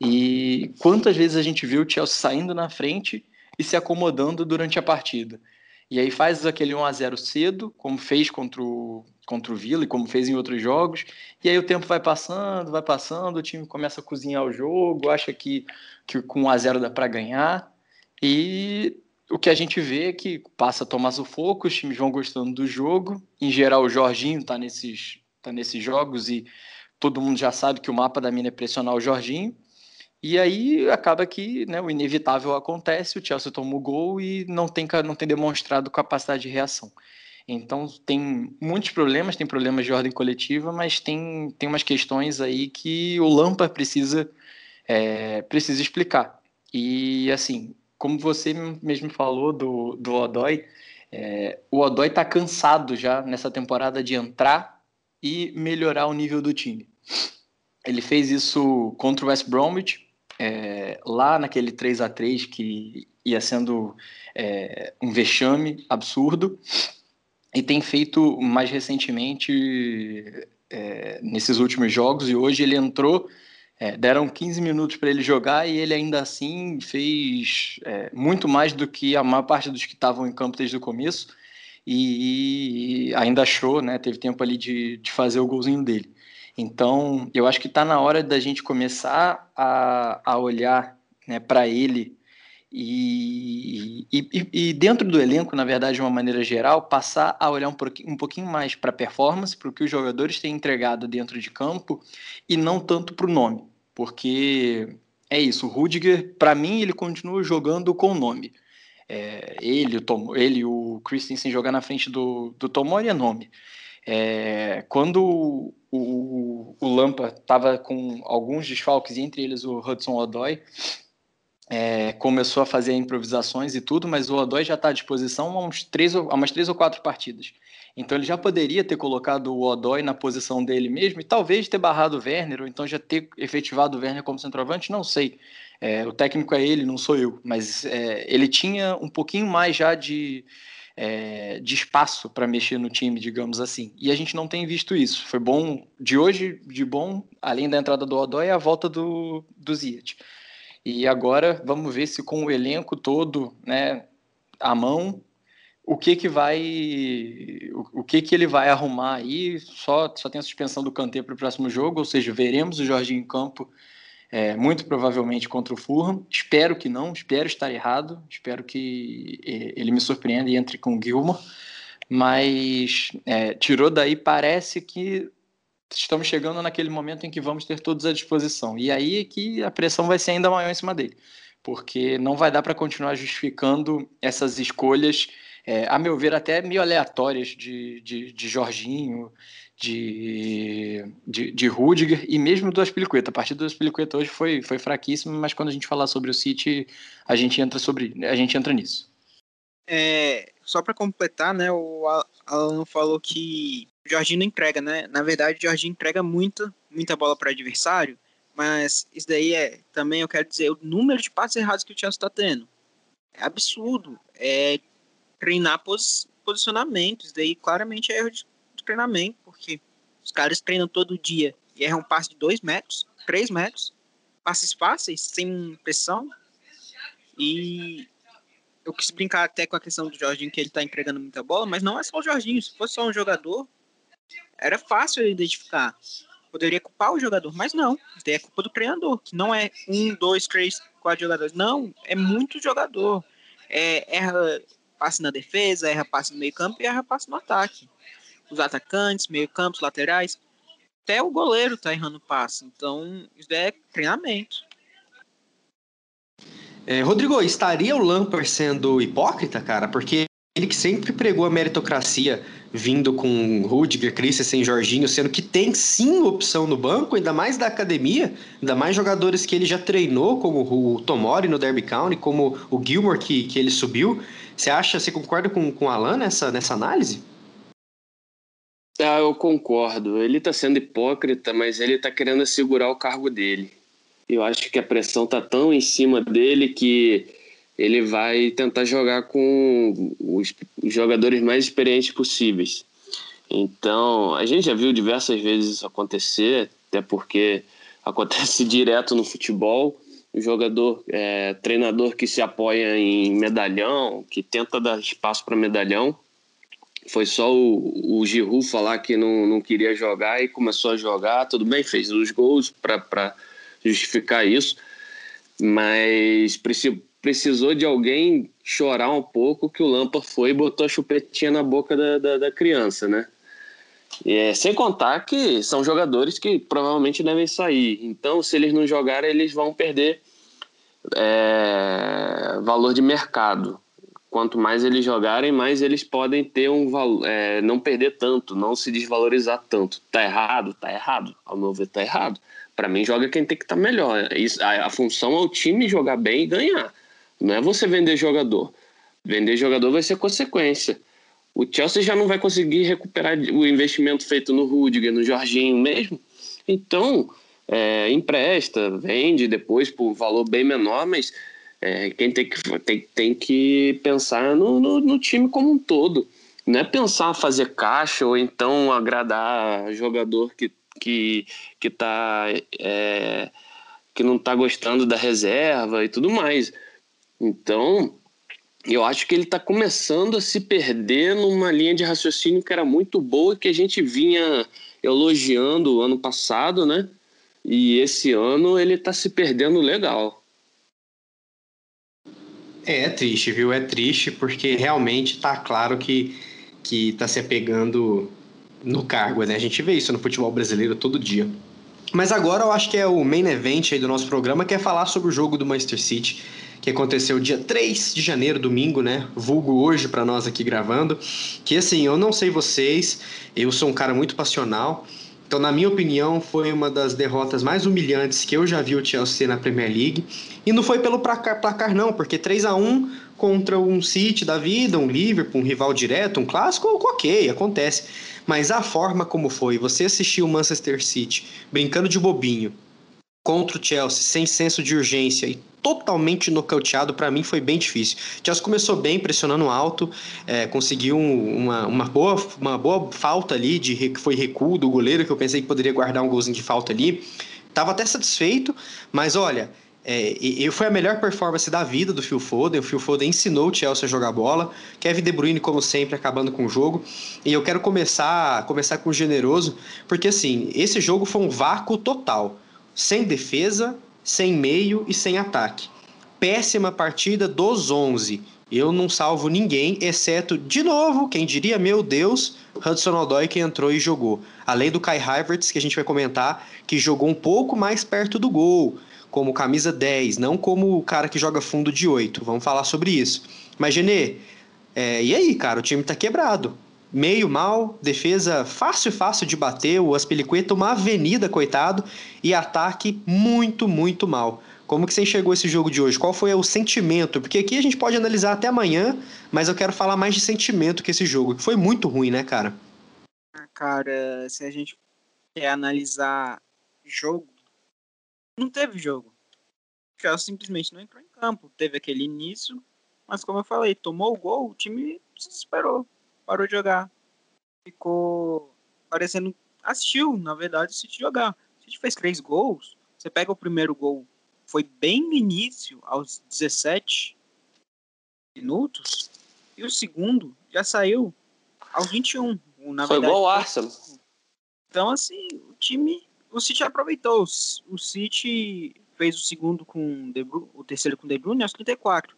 E quantas vezes a gente viu o Chelsea saindo na frente e se acomodando durante a partida? E aí faz aquele 1 a 0 cedo, como fez contra o, contra o Villa e como fez em outros jogos. E aí o tempo vai passando, vai passando, o time começa a cozinhar o jogo, acha que, que com 1 a 0 dá para ganhar. E o que a gente vê é que passa a tomar sufoco, os times vão gostando do jogo. Em geral, o Jorginho está nesses, tá nesses jogos e todo mundo já sabe que o mapa da mina é pressionar o Jorginho. E aí acaba que né, o inevitável acontece, o Chelsea toma o gol e não tem, não tem demonstrado capacidade de reação. Então tem muitos problemas, tem problemas de ordem coletiva, mas tem, tem umas questões aí que o Lampa precisa, é, precisa explicar. E assim, como você mesmo falou do, do Odói, é, o Odói está cansado já nessa temporada de entrar e melhorar o nível do time. Ele fez isso contra o West Bromwich, é, lá naquele 3 a 3 que ia sendo é, um vexame absurdo, e tem feito mais recentemente é, nesses últimos jogos, e hoje ele entrou é, deram 15 minutos para ele jogar e ele ainda assim fez é, muito mais do que a maior parte dos que estavam em campo desde o começo e, e ainda achou, né, teve tempo ali de, de fazer o golzinho dele. Então, eu acho que está na hora da gente começar a, a olhar né, para ele e, e, e, dentro do elenco, na verdade, de uma maneira geral, passar a olhar um pouquinho, um pouquinho mais para a performance, para o que os jogadores têm entregado dentro de campo e não tanto para o nome. Porque é isso, o Rudiger, para mim, ele continua jogando com o nome. É, ele, o Tom, ele, o Christensen jogar na frente do, do Tomori é nome. É, quando o, o, o Lampa estava com alguns desfalques, entre eles o Hudson Odoi, é, começou a fazer improvisações e tudo, mas o Odói já está à disposição há, uns três, há umas três ou quatro partidas. Então ele já poderia ter colocado o Odói na posição dele mesmo e talvez ter barrado o Werner, ou então já ter efetivado o Werner como centroavante, não sei. É, o técnico é ele, não sou eu, mas é, ele tinha um pouquinho mais já de, é, de espaço para mexer no time, digamos assim. E a gente não tem visto isso. Foi bom de hoje, de bom, além da entrada do Odói, a volta do, do Ziyech. E agora vamos ver se com o elenco todo né, à mão, o que que vai o, o, que que ele vai arrumar aí só só tem a suspensão do Kanté para o próximo jogo ou seja veremos o Jorginho em campo é, muito provavelmente contra o Fulham. Espero que não espero estar errado espero que ele me surpreenda e entre com o Gilmore. Mas é, tirou daí parece que estamos chegando naquele momento em que vamos ter todos à disposição e aí é que a pressão vai ser ainda maior em cima dele porque não vai dar para continuar justificando essas escolhas é, a meu ver, até meio aleatórias de, de, de Jorginho, de, de, de Rudiger e mesmo do Aspilicueta. A partida do Aspilicueta hoje foi, foi fraquíssima, mas quando a gente falar sobre o City, a gente entra, sobre, a gente entra nisso. É, só para completar, né, o Alan falou que o Jorginho não entrega, né? Na verdade, o Jorginho entrega muita, muita bola para adversário, mas isso daí é também, eu quero dizer, o número de passes errados que o Chelsea está tendo. É absurdo. É treinar pos, posicionamentos. Daí claramente é erro de, treinamento, porque os caras treinam todo dia e erram um passe de 2 metros, 3 metros, passes fáceis, sem pressão. E eu quis brincar até com a questão do Jorginho, que ele tá entregando muita bola, mas não é só o Jorginho. Se fosse só um jogador, era fácil identificar. Poderia culpar o jogador, mas não. É culpa do treinador, que não é um, dois, três, quatro jogadores. Não, é muito jogador. É, erra passe na defesa, erra passe no meio campo e erra passe no ataque. Os atacantes, meio campos, laterais, até o goleiro tá errando passe. Então, isso é treinamento. É, Rodrigo, estaria o Lampard sendo hipócrita, cara? Porque ele que sempre pregou a meritocracia vindo com Rudiger, Christensen, Jorginho, sendo que tem sim opção no banco, ainda mais da academia, ainda mais jogadores que ele já treinou, como o Tomori no Derby County, como o Gilmore que, que ele subiu. Você acha, você concorda com, com o Alan nessa, nessa análise? Ah, eu concordo. Ele está sendo hipócrita, mas ele está querendo assegurar o cargo dele. Eu acho que a pressão está tão em cima dele que ele vai tentar jogar com os, jogadores mais experientes possíveis. Então, a gente já viu diversas vezes isso acontecer, até porque acontece direto no futebol o jogador, é, treinador que se apoia em medalhão, que tenta dar espaço para medalhão. Foi só o, o Giroud falar que não, não queria jogar e começou a jogar. Tudo bem, fez os gols para justificar isso, mas precisou de alguém chorar um pouco que o Lampa foi e botou a chupetinha na boca da, da, da criança, né? É, sem contar que são jogadores que provavelmente devem sair. Então, se eles não jogarem, eles vão perder é, valor de mercado. Quanto mais eles jogarem, mais eles podem ter um valor, é, não perder tanto, não se desvalorizar tanto. Tá errado? Tá errado. Ao meu ver, tá errado. Para mim, joga quem tem que estar tá melhor. A função é o time jogar bem e ganhar. Não é você vender jogador. Vender jogador vai ser consequência. O Chelsea já não vai conseguir recuperar o investimento feito no Rudiger, no Jorginho mesmo. Então, é, empresta, vende depois por valor bem menor, mas é, quem tem que, tem, tem que pensar no, no, no, time como um todo. Não é pensar fazer caixa ou então agradar jogador que, que, que, tá, é, que não está gostando da reserva e tudo mais. Então, eu acho que ele está começando a se perder numa linha de raciocínio que era muito boa que a gente vinha elogiando ano passado, né? E esse ano ele está se perdendo legal. É, é triste, viu? É triste porque realmente está claro que que está se apegando no cargo, né? A gente vê isso no futebol brasileiro todo dia. Mas agora eu acho que é o main event aí do nosso programa, que é falar sobre o jogo do Manchester City que aconteceu dia 3 de janeiro, domingo, né? Vulgo hoje para nós aqui gravando. Que assim, eu não sei vocês, eu sou um cara muito passional. Então, na minha opinião, foi uma das derrotas mais humilhantes que eu já vi o Chelsea na Premier League. E não foi pelo placar, placar não, porque 3 a 1 contra um City da vida, um Liverpool, um rival direto, um clássico, ok, acontece. Mas a forma como foi, você assistiu o Manchester City brincando de bobinho contra o Chelsea, sem senso de urgência e totalmente nocauteado, para mim foi bem difícil. Chelsea começou bem, pressionando alto, é, conseguiu uma, uma, boa, uma boa falta ali, de que foi recuo do goleiro, que eu pensei que poderia guardar um golzinho de falta ali. Tava até satisfeito, mas olha, É, e foi a melhor performance da vida do Phil Foden. O Phil Foden ensinou o Chelsea a jogar bola. Kevin De Bruyne, como sempre, acabando com o jogo. E eu quero começar, começar com o generoso, porque assim, esse jogo foi um vácuo total. Sem defesa, sem meio e sem ataque. Péssima partida dos 11. Eu não salvo ninguém, exceto, de novo, quem diria, meu Deus, Hudson Odoi que entrou e jogou. Além do Kai Havertz, que a gente vai comentar, que jogou um pouco mais perto do gol, como camisa 10, não como o cara que joga fundo de 8. Vamos falar sobre isso. Mas, Genê, é, e aí, cara, o time tá quebrado. Meio mal, defesa fácil, fácil de bater, o Aspilicueta uma avenida, coitado, e ataque muito, muito mal. Como que você enxergou esse jogo de hoje? Qual foi o sentimento? Porque aqui a gente pode analisar até amanhã, mas eu quero falar mais de sentimento que esse jogo, que foi muito ruim, né, cara? Ah, cara, se a gente quer analisar jogo, não teve jogo. O Chelsea simplesmente não entrou em campo. Teve aquele início, mas como eu falei, tomou o gol, o time se desesperou, parou de jogar. Ficou parecendo. Assistiu, na verdade, o City jogar. O City fez três gols. Você pega o primeiro gol foi bem no início, aos 17 minutos, e o segundo já saiu aos 21. Na foi verdade, igual o Arsenal. Então, assim, o time, o City aproveitou. O City fez o segundo com De Bruyne, o terceiro com De Bruyne aos 34.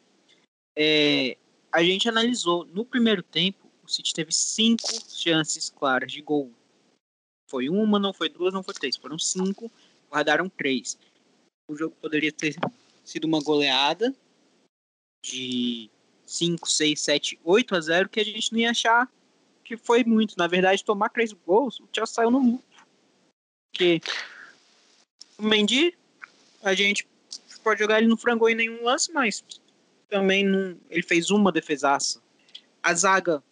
É, a gente analisou, no primeiro tempo, o City teve cinco chances claras de gol. Foi uma, não foi duas, não foi três. Foram cinco, guardaram três o jogo poderia ter sido uma goleada de 5, 6, 7, 8 a 0 que a gente não ia achar que foi muito. Na verdade, tomar três gols, o Chelsea saiu no lucro. Porque o Mendy, a gente pode jogar ele no frango em nenhum lance, mas também não, ele fez uma defesaça. A zaga,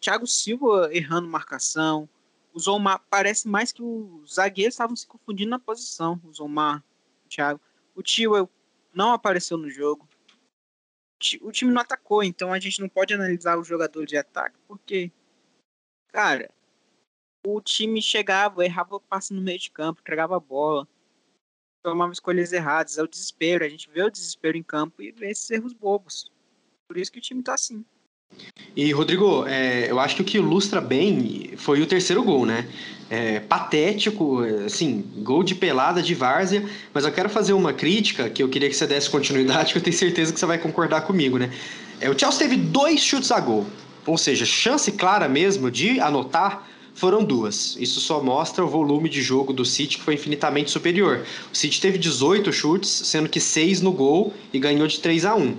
Thiago Silva errando marcação. O Zomar parece mais que os zagueiros estavam se confundindo na posição. O Zomar Thiago. O Tio não apareceu no jogo. O time não atacou, então a gente não pode analisar o jogador de ataque, porque, cara, o time chegava, errava o passe no meio de campo, entregava a bola, tomava escolhas erradas. É o desespero. A gente vê o desespero em campo e vê esses erros bobos. Por isso que o time tá assim. E, Rodrigo, é, eu acho que o que ilustra bem foi o terceiro gol, né? É, patético, assim, gol de pelada de várzea, mas eu quero fazer uma crítica que eu queria que você desse continuidade, que eu tenho certeza que você vai concordar comigo, né? É, o Chelsea teve dois chutes a gol, ou seja, chance clara mesmo de anotar foram duas. Isso só mostra o volume de jogo do City, que foi infinitamente superior. O City teve 18 chutes, sendo que 6 no gol e ganhou de 3 a 1.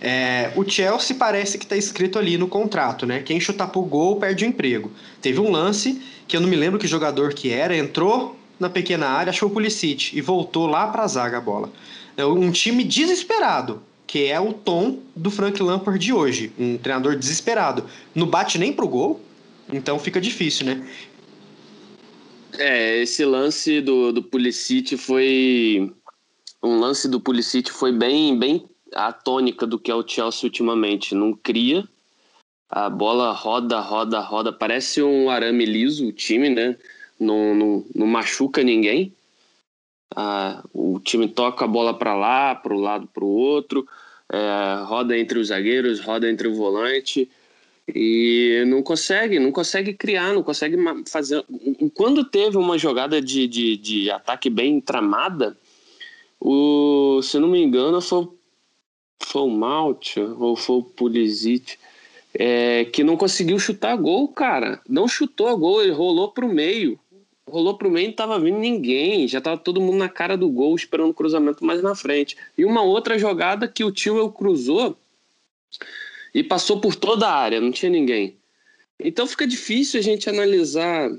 É, o Chelsea parece que está escrito ali no contrato, né? Quem chutar pro gol perde o emprego. Teve um lance que eu não me lembro que jogador que era, entrou na pequena área, achou o Pulisic e voltou lá para a zaga a bola. É um time desesperado, que é o tom do Frank Lampard de hoje, um treinador desesperado. Não bate nem pro gol, então fica difícil, né? É, esse lance do, do Pulisic foi um lance do Pulisic foi bem bem a tônica do que é o Chelsea ultimamente. Não cria, a bola roda, roda, roda. Parece um arame liso o time, né? Não, não, não machuca ninguém. Ah, o time toca a bola para lá, para o lado, para o outro. É, roda entre os zagueiros, roda entre o volante e não consegue, não consegue criar, não consegue fazer. Quando teve uma jogada de, de, de ataque bem tramada, o, se não me engano, foi foi o Malt ou foi o Pulisic, é, que não conseguiu chutar gol, cara. Não chutou a gol, ele rolou pro meio. Rolou pro meio e não tava vindo ninguém. Já tava todo mundo na cara do gol, esperando o cruzamento mais na frente. E uma outra jogada que o Tio cruzou e passou por toda a área, não tinha ninguém. Então fica difícil a gente analisar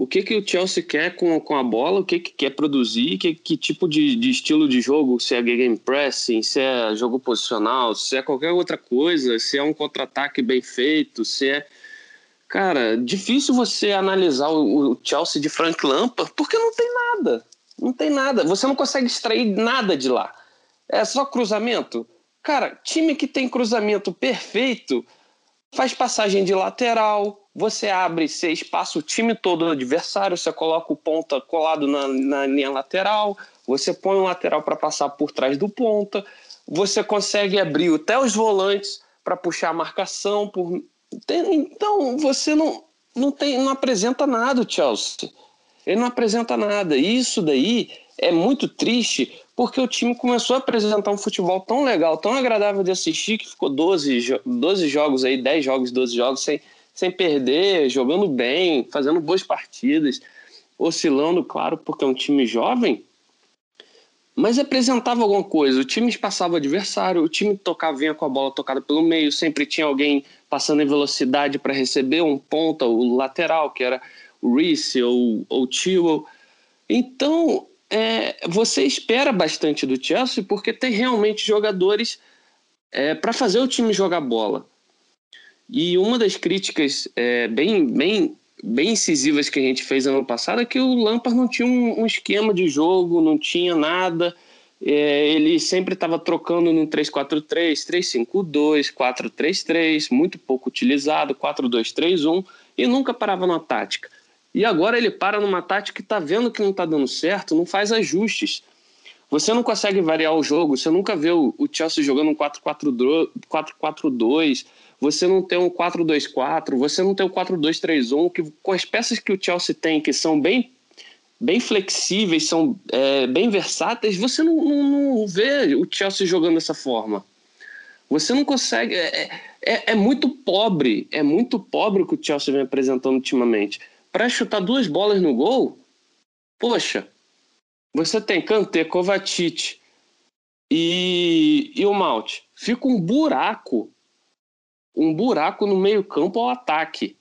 o que, que o Chelsea quer com, com a bola, o que, que quer produzir, que, que tipo de, de estilo de jogo, se é game pressing, se é jogo posicional, se é qualquer outra coisa, se é um contra-ataque bem feito, se é. Cara, difícil você analisar o, o Chelsea de Frank Lampard porque não tem nada. Não tem nada. Você não consegue extrair nada de lá. É só cruzamento. Cara, time que tem cruzamento perfeito faz passagem de lateral, você abre, você espaça o time todo do adversário, você coloca o ponta colado na, na linha lateral, você põe um lateral para passar por trás do ponta, você consegue abrir até os volantes para puxar a marcação. Por... Então você não, não, tem, não apresenta nada o Chelsea. Ele não apresenta nada. Isso daí é muito triste porque o time começou a apresentar um futebol tão legal, tão agradável de assistir, que ficou 12, 12 jogos aí, 10 jogos, 12 jogos, sem, sem perder, jogando bem, fazendo boas partidas, oscilando, claro, porque é um time jovem, mas apresentava alguma coisa. O time espaçava o adversário, o time tocava, vinha com a bola tocada pelo meio, sempre tinha alguém passando em velocidade para receber um ponta, o lateral, que era o Reese ou o Tewell. Então, é, você espera bastante do Chelsea porque tem realmente jogadores é, para fazer o time jogar bola. E uma das críticas é, bem, bem, bem incisivas que a gente fez ano passado é que o Lampard não tinha um, um esquema de jogo, não tinha nada. É, ele sempre estava trocando no 3-4-3, 3-5-2, 4-3-3, muito pouco utilizado, 4-2-3-1 e nunca parava na tática. E agora ele para numa tática que está vendo que não está dando certo, não faz ajustes. Você não consegue variar o jogo, você nunca vê o, Chelsea jogando um 4-4-2, você não tem um 4-2-4, você não tem um 4-2-3-1, que com as peças que o Chelsea tem, que são bem, bem flexíveis, são é, bem versáteis, você não, não, não, vê o Chelsea jogando dessa forma. Você não consegue. É, é, é muito pobre, é muito pobre o que o Chelsea vem apresentando ultimamente para chutar duas bolas no gol, poxa, você tem Kanté, Kovacic e, e o Malte. Fica um buraco, um buraco no meio campo ao ataque.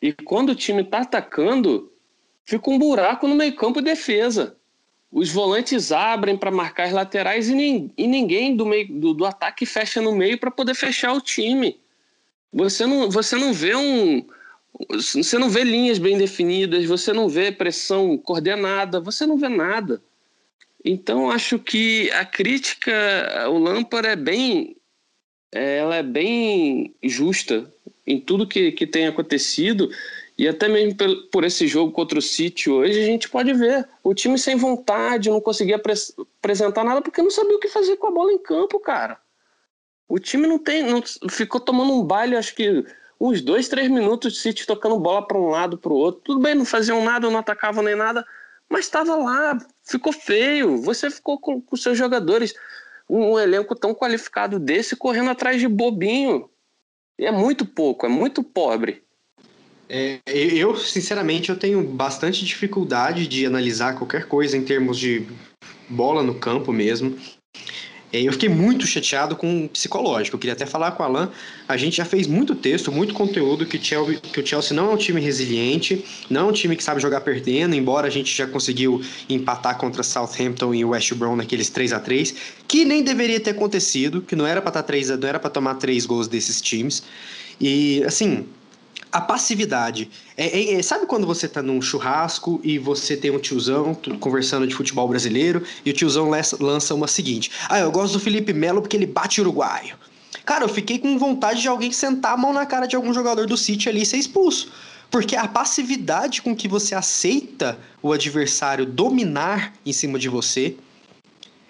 E quando o time está atacando, fica um buraco no meio campo e defesa. Os volantes abrem para marcar as laterais e, nem, e ninguém do, meio, do, do ataque fecha no meio para poder fechar o time. Você não, você não vê um, você não vê linhas bem definidas, você não vê pressão coordenada, você não vê nada. Então acho que a crítica ao Lampard é bem, ela é bem justa em tudo que, que tem acontecido e até mesmo por, por esse jogo contra o City hoje a gente pode ver o time sem vontade, não conseguia apresentar nada porque não sabia o que fazer com a bola em campo, cara. O time não tem, não, ficou tomando um baile, acho que uns dois, três minutos de City tocando bola para um lado, para o outro. Tudo bem, não faziam nada, não atacavam nem nada, mas estava lá, ficou feio. Você ficou com, com seus jogadores, um, um, elenco tão qualificado desse, correndo atrás de bobinho. E é muito pouco, é muito pobre. É, eu, sinceramente, eu tenho bastante dificuldade de analisar qualquer coisa em termos de bola no campo mesmo. Eu fiquei muito chateado com o psicológico. Eu queria até falar com o Alan. A gente já fez muito texto, muito conteúdo que, Chelsea, que o Chelsea não é um time resiliente, não é um time que sabe jogar perdendo, embora a gente já conseguiu empatar contra Southampton e West Brom naqueles 3 a 3 que nem deveria ter acontecido, que não era para estar 3 não era para tomar três gols desses times. E assim, a passividade. É, é, é, sabe quando você tá num churrasco e você tem um tiozão conversando de futebol brasileiro e o tiozão lança uma seguinte: Ah, eu gosto do Felipe Melo porque ele bate uruguaio. Cara, eu fiquei com vontade de alguém sentar a mão na cara de algum jogador do City ali e ser expulso. Porque a passividade com que você aceita o adversário dominar em cima de você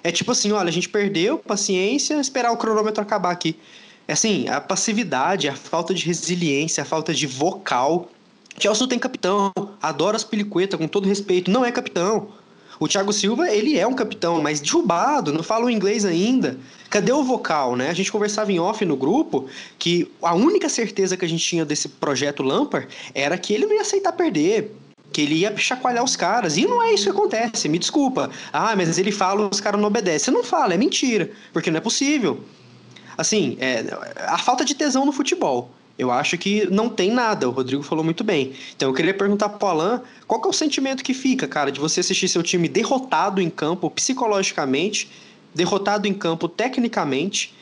é tipo assim: olha, a gente perdeu, paciência, esperar o cronômetro acabar aqui. É assim, a passividade, a falta de resiliência, a falta de vocal. Chelsea não tem capitão, adora as pelicuetas, com todo respeito, não é capitão. O Thiago Silva, ele é um capitão, mas derrubado, não fala o inglês ainda. Cadê o vocal, né? A gente conversava em off no grupo que a única certeza que a gente tinha desse projeto Lampard era que ele não ia aceitar perder, que ele ia chacoalhar os caras. E não é isso que acontece, me desculpa. Ah, mas ele fala, os caras não obedecem. Não fala, é mentira, porque não é possível assim, é, a falta de tesão no futebol. Eu acho que não tem nada, o Rodrigo falou muito bem. Então eu queria perguntar pro Alan, qual que é o sentimento que fica, cara, de você assistir seu time derrotado em campo psicologicamente, derrotado em campo tecnicamente,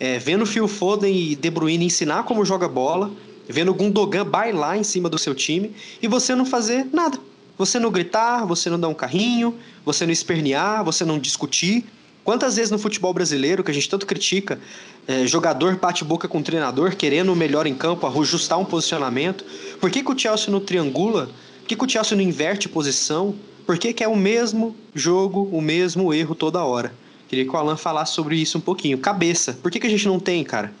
é, vendo Phil Foden e De Bruyne ensinar como joga bola, vendo Gundogan bailar em cima do seu time e você não fazer nada. Você não gritar, você não dar um carrinho, você não espernear, você não discutir. Quantas vezes no futebol brasileiro, que a gente tanto critica, é, jogador bate boca com o treinador, querendo o melhor em campo, ajustar um posicionamento? Por que, que o Chelsea não triangula? Por que, que o Chelsea não inverte posição? Por que, que é o mesmo jogo, o mesmo erro toda hora? Queria que o Alan falasse sobre isso um pouquinho. Cabeça, por que, que a gente não tem, cara?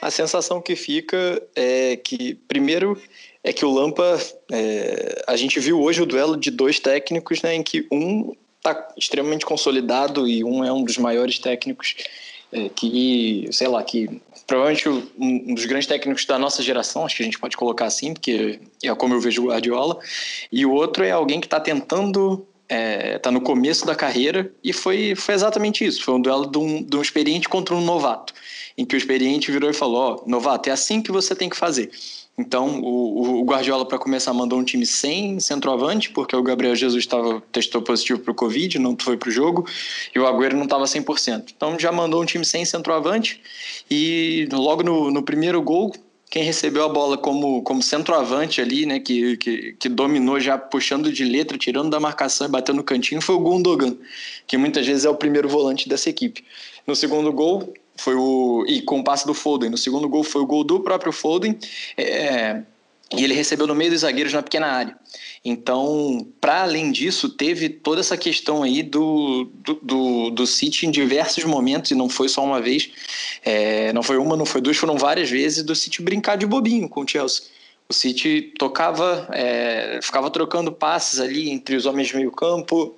A sensação que fica é que, primeiro, é que o Lampa. É, a gente viu hoje o duelo de dois técnicos, né, em que um está extremamente consolidado e um é um dos maiores técnicos é, que, sei lá, que provavelmente um dos grandes técnicos da nossa geração, acho que a gente pode colocar assim, porque é como eu vejo o Guardiola, e o outro é alguém que está tentando está é, tá no começo da carreira e foi, foi exatamente isso. Foi um duelo de um, de um experiente contra um novato, em que o experiente virou e falou: Ó, oh, novato, é assim que você tem que fazer. Então, o, o Guardiola, para começar, mandou um time sem centroavante, porque o Gabriel Jesus tava, testou positivo para o Covid, não foi para o jogo, e o Agüero não estava 100%. Então, já mandou um time sem centroavante, e logo no, no primeiro gol, quem recebeu a bola como, como centroavante ali, né, que, que, que, dominou já puxando de letra, tirando da marcação e batendo no cantinho, foi o Gundogan, que muitas vezes é o primeiro volante dessa equipe. No segundo gol, foi o. E com o passe do Foden. No segundo gol foi o gol do próprio Foden. É, e ele recebeu no meio dos zagueiros na pequena área. Então, para além disso, teve toda essa questão aí do, do, do, do City em diversos momentos, e não foi só uma vez, é, não foi uma, não foi duas, foram várias vezes, do City brincar de bobinho com o Chelsea. O City tocava, é, ficava trocando passes ali entre os homens de meio campo,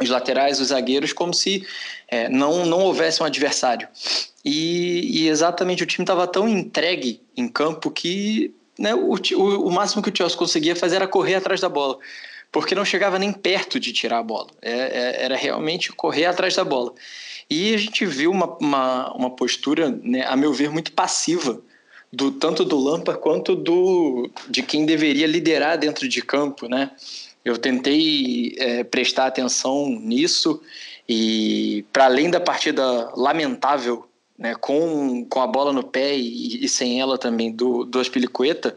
os laterais, os zagueiros, como se é, não, não houvesse um adversário. E, e exatamente o time estava tão entregue em campo que né, o, o, o, máximo que o Chelsea conseguia fazer era correr atrás da bola, porque não chegava nem perto de tirar a bola. É, é, era realmente correr atrás da bola. E a gente viu uma, uma, uma postura, né, a meu ver, muito passiva, do tanto do Lampa quanto do de quem deveria liderar dentro de campo, né? Eu tentei é, prestar atenção nisso e, para além da partida lamentável né, com, com a bola no pé e, e sem ela também do, do Aspilicueta,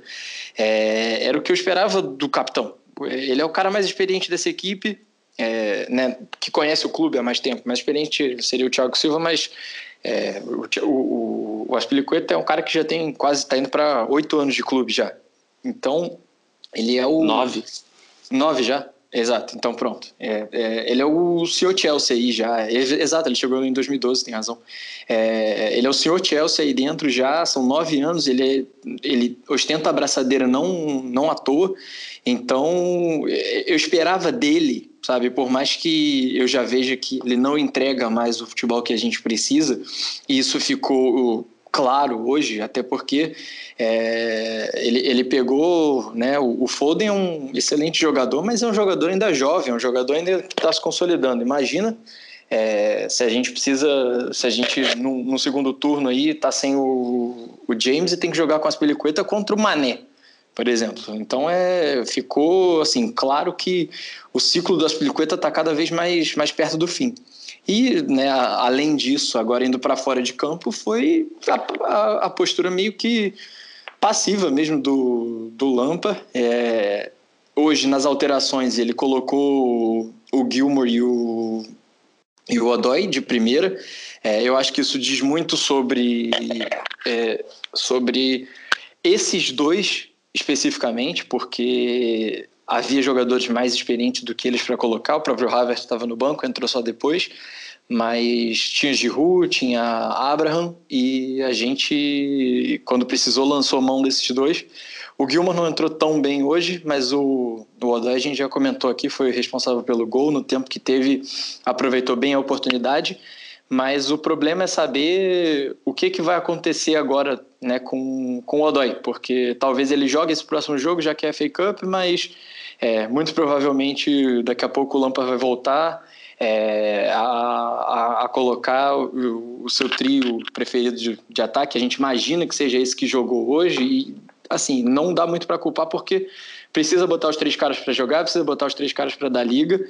é, era o que eu esperava do capitão. Ele é o cara mais experiente dessa equipe, é, né, que conhece o clube há mais tempo. Mais experiente seria o Thiago Silva, mas é, o, o, o Aspilicueta é um cara que já tem quase, está indo para oito anos de clube já. Então, ele é o... Nove. Nove já? Exato, então pronto. É, é, ele é o senhor Chelsea aí já. Exato, ele chegou em 2012, tem razão. É, ele é o senhor Chelsea aí dentro já, são nove anos, ele, é, ele ostenta a abraçadeira não, não à toa. Então, eu esperava dele, sabe? Por mais que eu já veja que ele não entrega mais o futebol que a gente precisa, e isso ficou claro hoje, até porque é, ele, ele pegou, né, o, o, Foden é um excelente jogador, mas é um jogador ainda jovem, é um jogador ainda que está se consolidando. Imagina é, se a gente precisa, se a gente no, no segundo turno aí está sem o, o, James e tem que jogar com as pelicuetas contra o Mané, por exemplo. Então é, ficou assim claro que o ciclo das pelicuetas está cada vez mais, mais perto do fim. E, né, além disso, agora indo para fora de campo, foi a, a, a, postura meio que passiva mesmo do, do Lampa. É, hoje, nas alterações, ele colocou o Gilmore e o, e o Odoi de primeira. É, eu acho que isso diz muito sobre, é, sobre esses dois especificamente, porque havia jogadores mais experientes do que eles para colocar. O próprio Havertz estava no banco, entrou só depois. Mas tinha Giroud, tinha Abraham e a gente, quando precisou, lançou mão desses dois. O Gilmar não entrou tão bem hoje, mas o, o Odai, a gente já comentou aqui, foi responsável pelo gol. No tempo que teve, aproveitou bem a oportunidade. Mas o problema é saber o que, que vai acontecer agora né, com, com o Odoi, porque talvez ele jogue esse próximo jogo, já que é FA Cup, mas é, muito provavelmente daqui a pouco o Lampa vai voltar é, a, a, a, colocar o, o, seu trio preferido de, de, ataque. A gente imagina que seja esse que jogou hoje e, assim, não dá muito para culpar porque precisa botar os três caras para jogar, precisa botar os três caras para dar liga,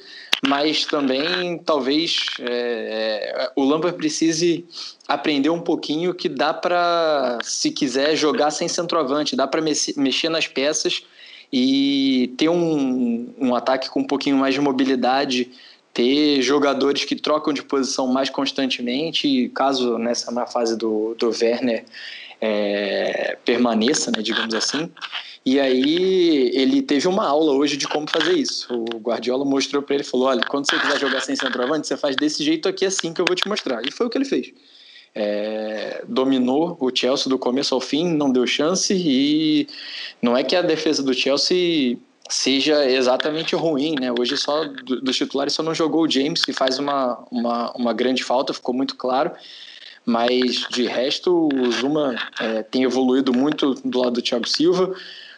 mas também talvez é, é, o Lampard precise aprender um pouquinho que dá para, se quiser, jogar sem centroavante, dá para mexer nas peças e ter um, um ataque com um pouquinho mais de mobilidade, ter jogadores que trocam de posição mais constantemente, caso nessa na fase do, do Werner é, permaneça, né, digamos assim. E aí ele teve uma aula hoje de como fazer isso. O Guardiola mostrou para ele, falou, olha, quando você quiser jogar sem centroavante, você faz desse jeito aqui assim que eu vou te mostrar. E foi o que ele fez. É, dominou o Chelsea do começo ao fim, não deu chance e não é que a defesa do Chelsea seja exatamente ruim, né? Hoje só dos titulares só não jogou o James, que faz uma, uma, uma grande falta, ficou muito claro. Mas de resto, o Zuma é, tem evoluído muito do lado do Thiago Silva.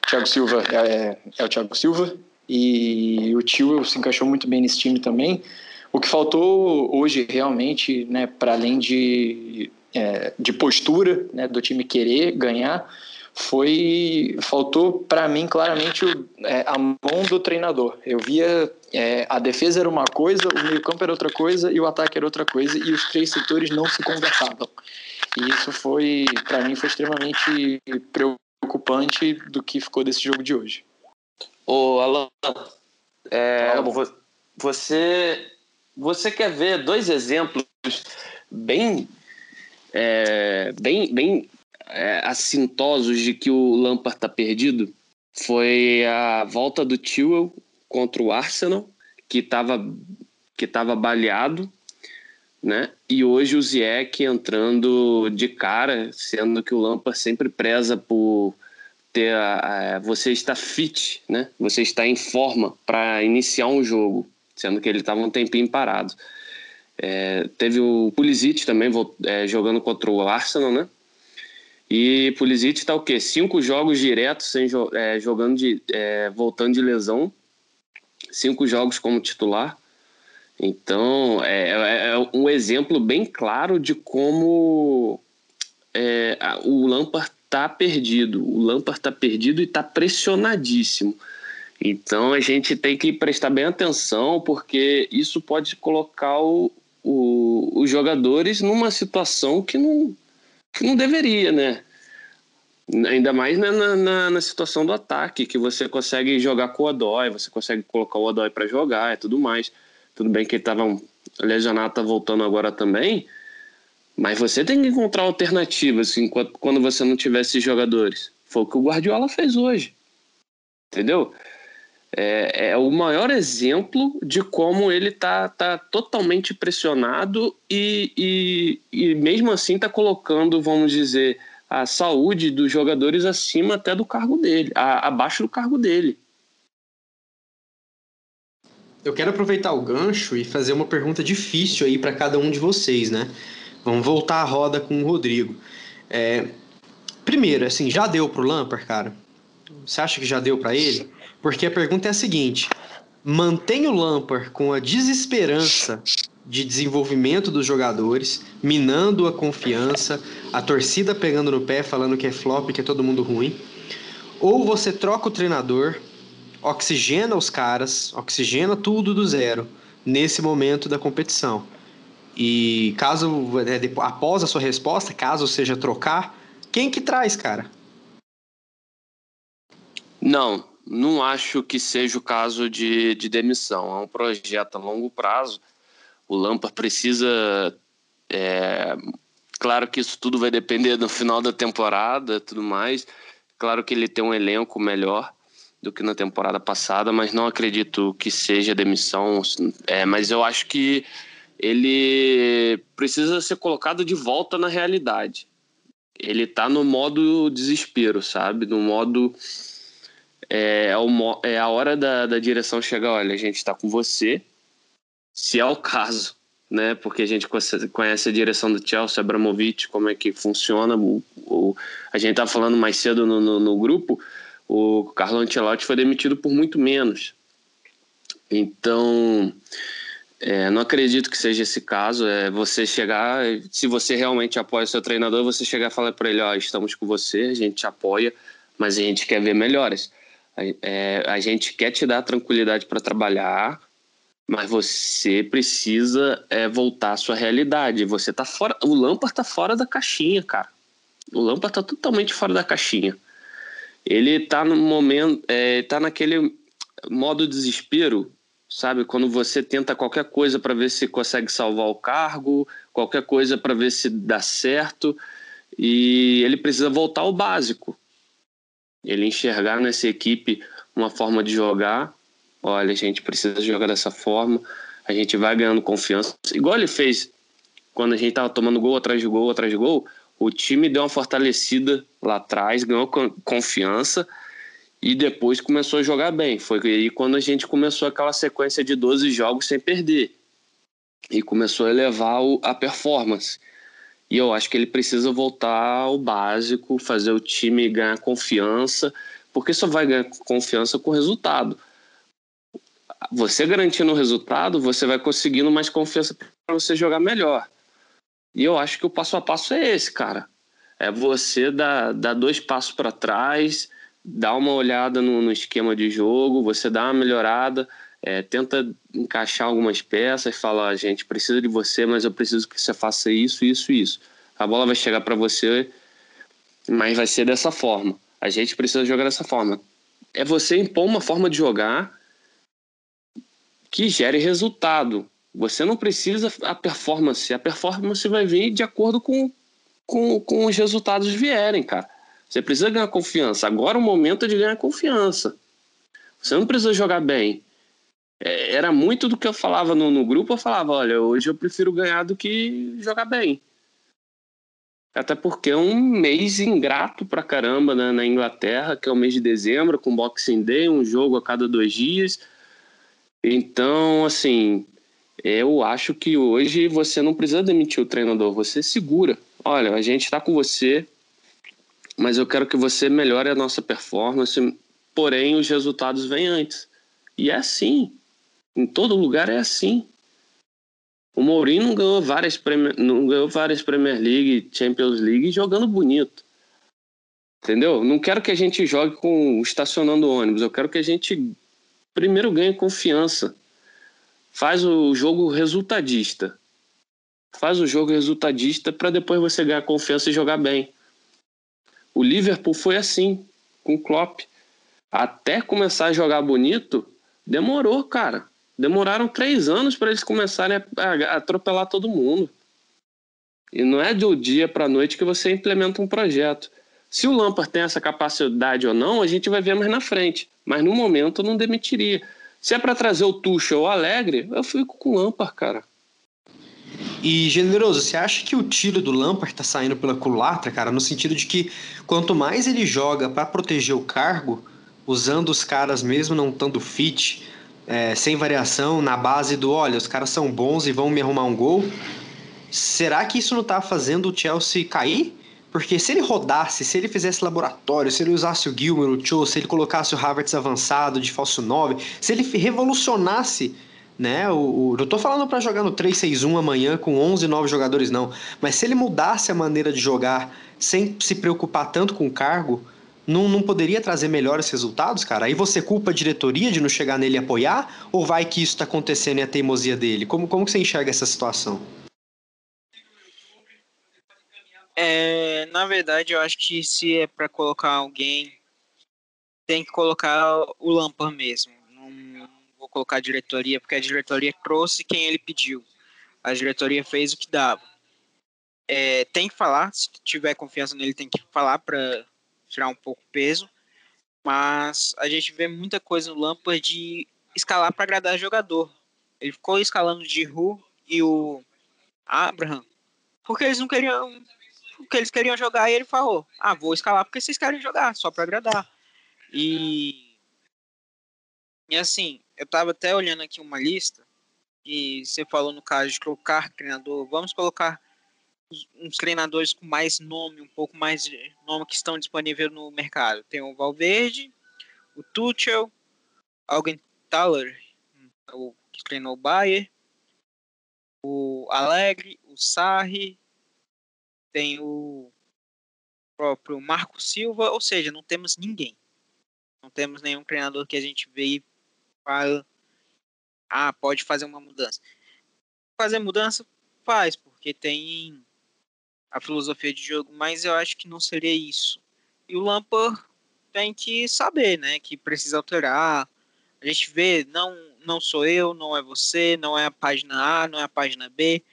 O Thiago Silva é, é o Thiago Silva e o Tio se encaixou muito bem nesse time também. O que faltou hoje realmente, né, para além de, é, de postura né, do time querer ganhar, foi faltou para mim claramente o, é, a mão do treinador. Eu via é, a defesa era uma coisa, o meio campo era outra coisa e o ataque era outra coisa e os três setores não se conversavam. E isso foi para mim foi extremamente preocupante do que ficou desse jogo de hoje. Ô Alan, é, você você quer ver dois exemplos bem é, bem bem é, assintosos de que o Lampard está perdido foi a volta do Tewell contra o Arsenal, que estava que tava baleado, né? E hoje o Ziyech entrando de cara, sendo que o Lampard sempre preza por ter a, a, você está fit, né? Você está em forma para iniciar um jogo, sendo que ele estava um tempinho parado. É, teve o Pulisic também é, jogando contra o Arsenal, né? E Pulisic está o quê? Cinco jogos diretos sem, é, jogando de, é, voltando de lesão, cinco jogos como titular. Então é, é, é um exemplo bem claro de como é, o Lampard está perdido. O Lampard está perdido e está pressionadíssimo. Então a gente tem que prestar bem atenção, porque isso pode colocar o, o, os jogadores numa situação que não, que não deveria, né? Ainda mais na, na, na, situação do ataque, que você consegue jogar com o Odói, você consegue colocar o Odói para jogar e tudo mais. Tudo bem que ele estava lesionado, tá voltando agora também, mas você tem que encontrar alternativas assim, quando você não tiver esses jogadores. Foi o que o Guardiola fez hoje. Entendeu? É, é o maior exemplo de como ele tá, tá totalmente pressionado e, e, e mesmo assim tá colocando, vamos dizer, a saúde dos jogadores acima até do cargo dele, a, abaixo do cargo dele. Eu quero aproveitar o gancho e fazer uma pergunta difícil aí para cada um de vocês, né? Vamos voltar a roda com o Rodrigo. É, primeiro, assim, já deu pro Lampard, cara? Você acha que já deu para ele? Porque a pergunta é a seguinte: mantém o Lampard com a desesperança de desenvolvimento dos jogadores, minando a confiança, a torcida pegando no pé, falando que é flop, que é todo mundo ruim. Ou você troca o treinador, oxigena os caras, oxigena tudo do zero nesse momento da competição. E caso é, após a sua resposta, caso seja trocar, quem que traz, cara? Não, não acho que seja o caso de, de demissão. É um projeto a longo prazo. O Lampard precisa. É, claro que isso tudo vai depender no final da temporada tudo mais. Claro que ele tem um elenco melhor do que na temporada passada, mas não acredito que seja demissão. É, mas eu acho que ele precisa ser colocado de volta na realidade. Ele tá no modo desespero, sabe? No modo é, é, é a hora da, da direção chegar, olha, a gente está com você, se é o caso, né? Porque a gente conhece a direção do Chelsea, Abramovich, como é que funciona. O, o a gente estava falando mais cedo no, no, no, grupo, o Carlo Ancelotti foi demitido por muito menos. Então, é, não acredito que seja esse caso. É você chegar, se você realmente apoia o seu treinador, você chegar e falar para ele: ó, estamos com você, a gente te apoia, mas a gente quer ver melhores. É, a gente quer te dar tranquilidade para trabalhar, mas você precisa é, voltar à sua realidade. Você tá fora. O Lampard tá fora da caixinha, cara. O Lampard tá totalmente fora da caixinha. Ele tá no momento. É, tá naquele modo desespero sabe? Quando você tenta qualquer coisa para ver se consegue salvar o cargo, qualquer coisa para ver se dá certo, e ele precisa voltar ao básico. Ele enxergar nessa equipe uma forma de jogar. Olha, a gente precisa jogar dessa forma, a gente vai ganhando confiança. Igual ele fez quando a gente estava tomando gol atrás de gol atrás de gol, o time deu uma fortalecida lá atrás, ganhou confiança e depois começou a jogar bem. Foi aí quando a gente começou aquela sequência de 12 jogos sem perder e começou a elevar a performance. E eu acho que ele precisa voltar ao básico, fazer o time ganhar confiança, porque só vai ganhar confiança com resultado. Você garantindo o resultado, você vai conseguindo mais confiança para você jogar melhor. E eu acho que o passo a passo é esse, cara. É você dar, dar dois passos para trás, dá uma olhada no, no esquema de jogo, você dá uma melhorada, é, tenta encaixar algumas peças, fala, a gente precisa de você, mas eu preciso que você faça isso, isso, isso. A bola vai chegar para você, mas vai ser dessa forma. A gente precisa jogar dessa forma. É você impor uma forma de jogar que gere resultado. Você não precisa a performance. A performance vai vir de acordo com, com, com os resultados vierem, cara. Você precisa ganhar confiança. Agora o momento é de ganhar confiança. Você não precisa jogar bem. É, era muito do que eu falava no, no grupo. Eu falava: olha, hoje eu prefiro ganhar do que jogar bem. Até porque é um mês ingrato pra caramba né, na Inglaterra, que é o mês de dezembro, com Boxing Day, um jogo a cada dois dias. Então, assim, eu acho que hoje você não precisa demitir o treinador, você segura. Olha, a gente está com você, mas eu quero que você melhore a nossa performance, porém os resultados vêm antes. E é assim. Em todo lugar é assim. O Mourinho não ganhou várias Premier, não ganhou várias Premier League, Champions League jogando bonito. Entendeu? Não quero que a gente jogue com estacionando ônibus, eu quero que a gente primeiro ganhe confiança. Faz o jogo resultadista. Faz o jogo resultadista para depois você ganhar confiança e jogar bem. O Liverpool foi assim, com o Klopp. Até começar a jogar bonito, demorou, cara. Demoraram três anos para eles começarem a, atropelar todo mundo. E não é do dia para a noite que você implementa um projeto. Se o Lampard tem essa capacidade ou não, a gente vai ver mais na frente. Mas no momento eu não demitiria. Se é para trazer o Tuchel ou o Alegre, eu fico com o Lampard, cara. E, Generoso, você acha que o tiro do Lampard tá saindo pela culatra, cara? No sentido de que quanto mais ele joga para proteger o cargo, usando os caras mesmo não estando fit, é, sem variação, na base do, olha, os caras são bons e vão me arrumar um gol, será que isso não tá fazendo o Chelsea cair? Porque se ele rodasse, se ele fizesse laboratório, se ele usasse o Gilmer, o Cho, se ele colocasse o Havertz avançado de falso 9, se ele revolucionasse né? O, o, não tô falando para jogar no 3-6-1 amanhã com 11 novos jogadores, não. Mas se ele mudasse a maneira de jogar sem se preocupar tanto com o cargo, não, não poderia trazer melhores resultados, cara? Aí você culpa a diretoria de não chegar nele e apoiar? Ou vai que isso está acontecendo e a teimosia dele? Como, como que você enxerga essa situação? É, na verdade, eu acho que se é para colocar alguém, tem que colocar o Lampard mesmo vou colocar a diretoria, porque a diretoria trouxe quem ele pediu. A diretoria fez o que dava. É, tem que falar, se tiver confiança nele, tem que falar para tirar um pouco o peso. Mas a gente vê muita coisa no Lampard de escalar para agradar jogador. Ele ficou escalando de Ru e o Abraham porque eles não queriam porque eles queriam jogar e ele falou: "Ah, vou escalar porque vocês querem jogar, só para agradar". E e assim, eu estava até olhando aqui uma lista e você falou no caso de colocar treinador, vamos colocar uns treinadores com mais nome, um pouco mais de nome que estão disponíveis no mercado. Tem o Valverde, o Tuchel, alguém Thaler, o que treinou o Bayern, o Alegre, o Sarri, tem o próprio Marco Silva, ou seja, não temos ninguém. Não temos nenhum treinador que a gente vê fala, ah, pode fazer uma mudança. Fazer mudança faz, porque tem a filosofia de jogo, mas eu acho que não seria isso. E o Lampard tem que saber, né, que precisa alterar. A gente vê, não não sou eu, não é você, não é a página A, não é a página B,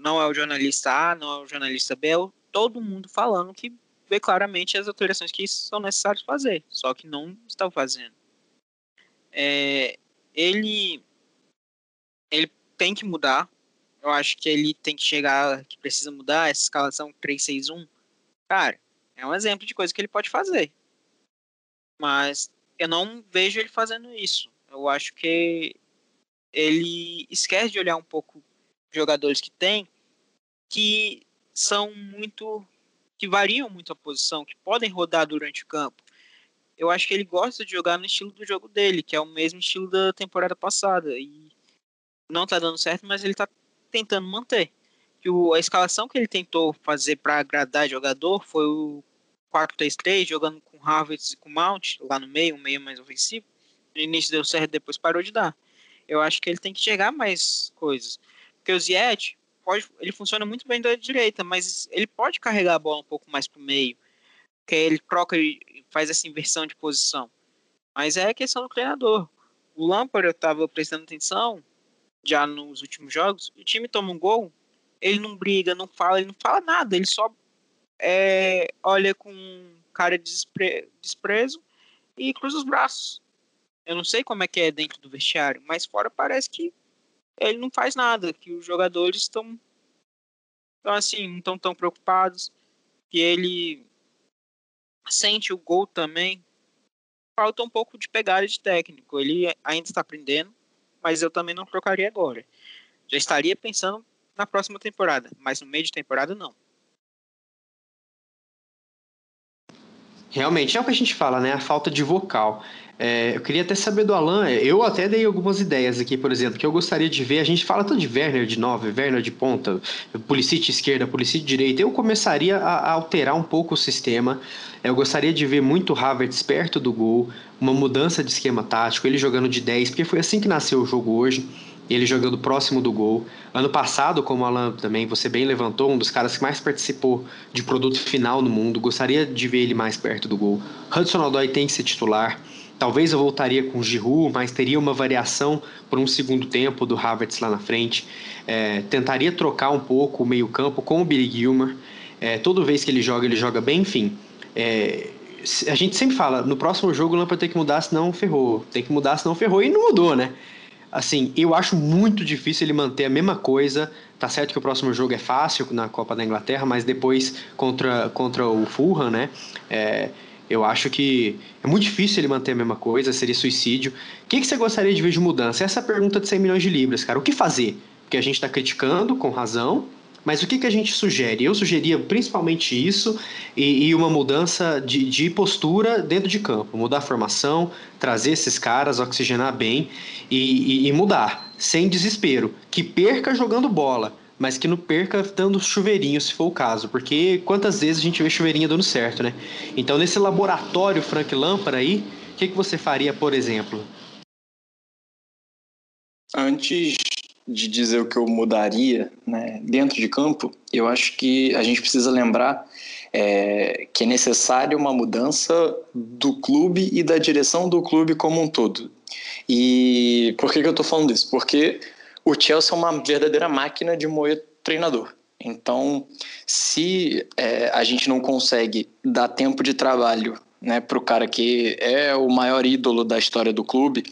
não é o jornalista A, não é o jornalista B, é todo mundo falando que vê claramente as alterações que são necessárias fazer, só que não estão fazendo. É, ele, ele tem que mudar. Eu acho que ele tem que chegar, que precisa mudar essa escalação 3-6-1. Cara, é um exemplo de coisa que ele pode fazer. Mas eu não vejo ele fazendo isso. Eu acho que ele esquece de olhar um pouco jogadores que tem que são muito que variam muito a posição, que podem rodar durante o campo. Eu acho que ele gosta de jogar no estilo do jogo dele, que é o mesmo estilo da temporada passada. E não tá dando certo, mas ele tá tentando manter. Que o, a escalação que ele tentou fazer para agradar jogador foi o 4-3-3, jogando com Harvard e com Mount lá no meio, um meio mais ofensivo. No início deu certo, depois parou de dar. Eu acho que ele tem que chegar mais coisas. Porque o Ziet, pode, ele funciona muito bem da direita, mas ele pode carregar a bola um pouco mais para o meio, que ele troca e faz essa inversão de posição. Mas é questão do treinador. O Lampard, eu estava prestando atenção já nos últimos jogos, o time toma um gol, ele não briga, não fala, ele não fala nada, ele só é, olha com cara de despre, desprezo e cruza os braços. Eu não sei como é que é dentro do vestiário, mas fora parece que ele não faz nada, que os jogadores estão então assim, não estão tão preocupados, que ele sente o gol também. Falta um pouco de pegada de técnico. Ele ainda está aprendendo, mas eu também não trocaria agora. Já estaria pensando na próxima temporada, mas no meio de temporada não. Realmente é o que a gente fala, né? A falta de vocal. É, eu queria até saber do Alan, eu até dei algumas ideias aqui, por exemplo, que eu gostaria de ver. A gente fala tanto de Werner de 9, Werner de ponta, Policite esquerda, Policite direita. Eu começaria a, a, alterar um pouco o sistema. Eu gostaria de ver muito Havertz perto do gol, uma mudança de esquema tático, ele jogando de 10, porque foi assim que nasceu o jogo hoje ele jogando próximo do gol. Ano passado, como Alan também você bem levantou, um dos caras que mais participou de produto final no mundo, gostaria de ver ele mais perto do gol. Hudson Odoi tem que ser titular. Talvez eu voltaria com o Giroud, mas teria uma variação por um segundo tempo do Havertz lá na frente. É, tentaria trocar um pouco o meio campo com o Billy Gilmer. É, toda vez que ele joga, ele joga bem, enfim. É, a gente sempre fala, no próximo jogo o Lampard tem que mudar, senão ferrou. Tem que mudar, senão ferrou. E não mudou, né? Assim, eu acho muito difícil ele manter a mesma coisa. Tá certo que o próximo jogo é fácil na Copa da Inglaterra, mas depois contra, contra o Fulham, né? É, eu acho que é muito difícil ele manter a mesma coisa, seria suicídio. O que, que você gostaria de ver de mudança? Essa é a pergunta de 100 milhões de libras, cara. O que fazer? Porque a gente está criticando, com razão, mas o que, que a gente sugere? Eu sugeria principalmente isso e, e uma mudança de, de, postura dentro de campo. Mudar a formação, trazer esses caras, oxigenar bem e, e, e mudar, sem desespero. Que perca jogando bola, mas que não perca dando chuveirinho, se for o caso. Porque quantas vezes a gente vê chuveirinho dando certo, né? Então, nesse laboratório Frank Lampard aí, o que, que você faria, por exemplo? Antes de dizer o que eu mudaria né, dentro de campo, eu acho que a gente precisa lembrar é, que é necessária uma mudança do clube e da direção do clube como um todo. E por que, que eu estou falando isso? Porque o Chelsea é uma verdadeira máquina de moer treinador. Então, se é, a gente não consegue dar tempo de trabalho né, para o cara que é o maior ídolo da história do clube,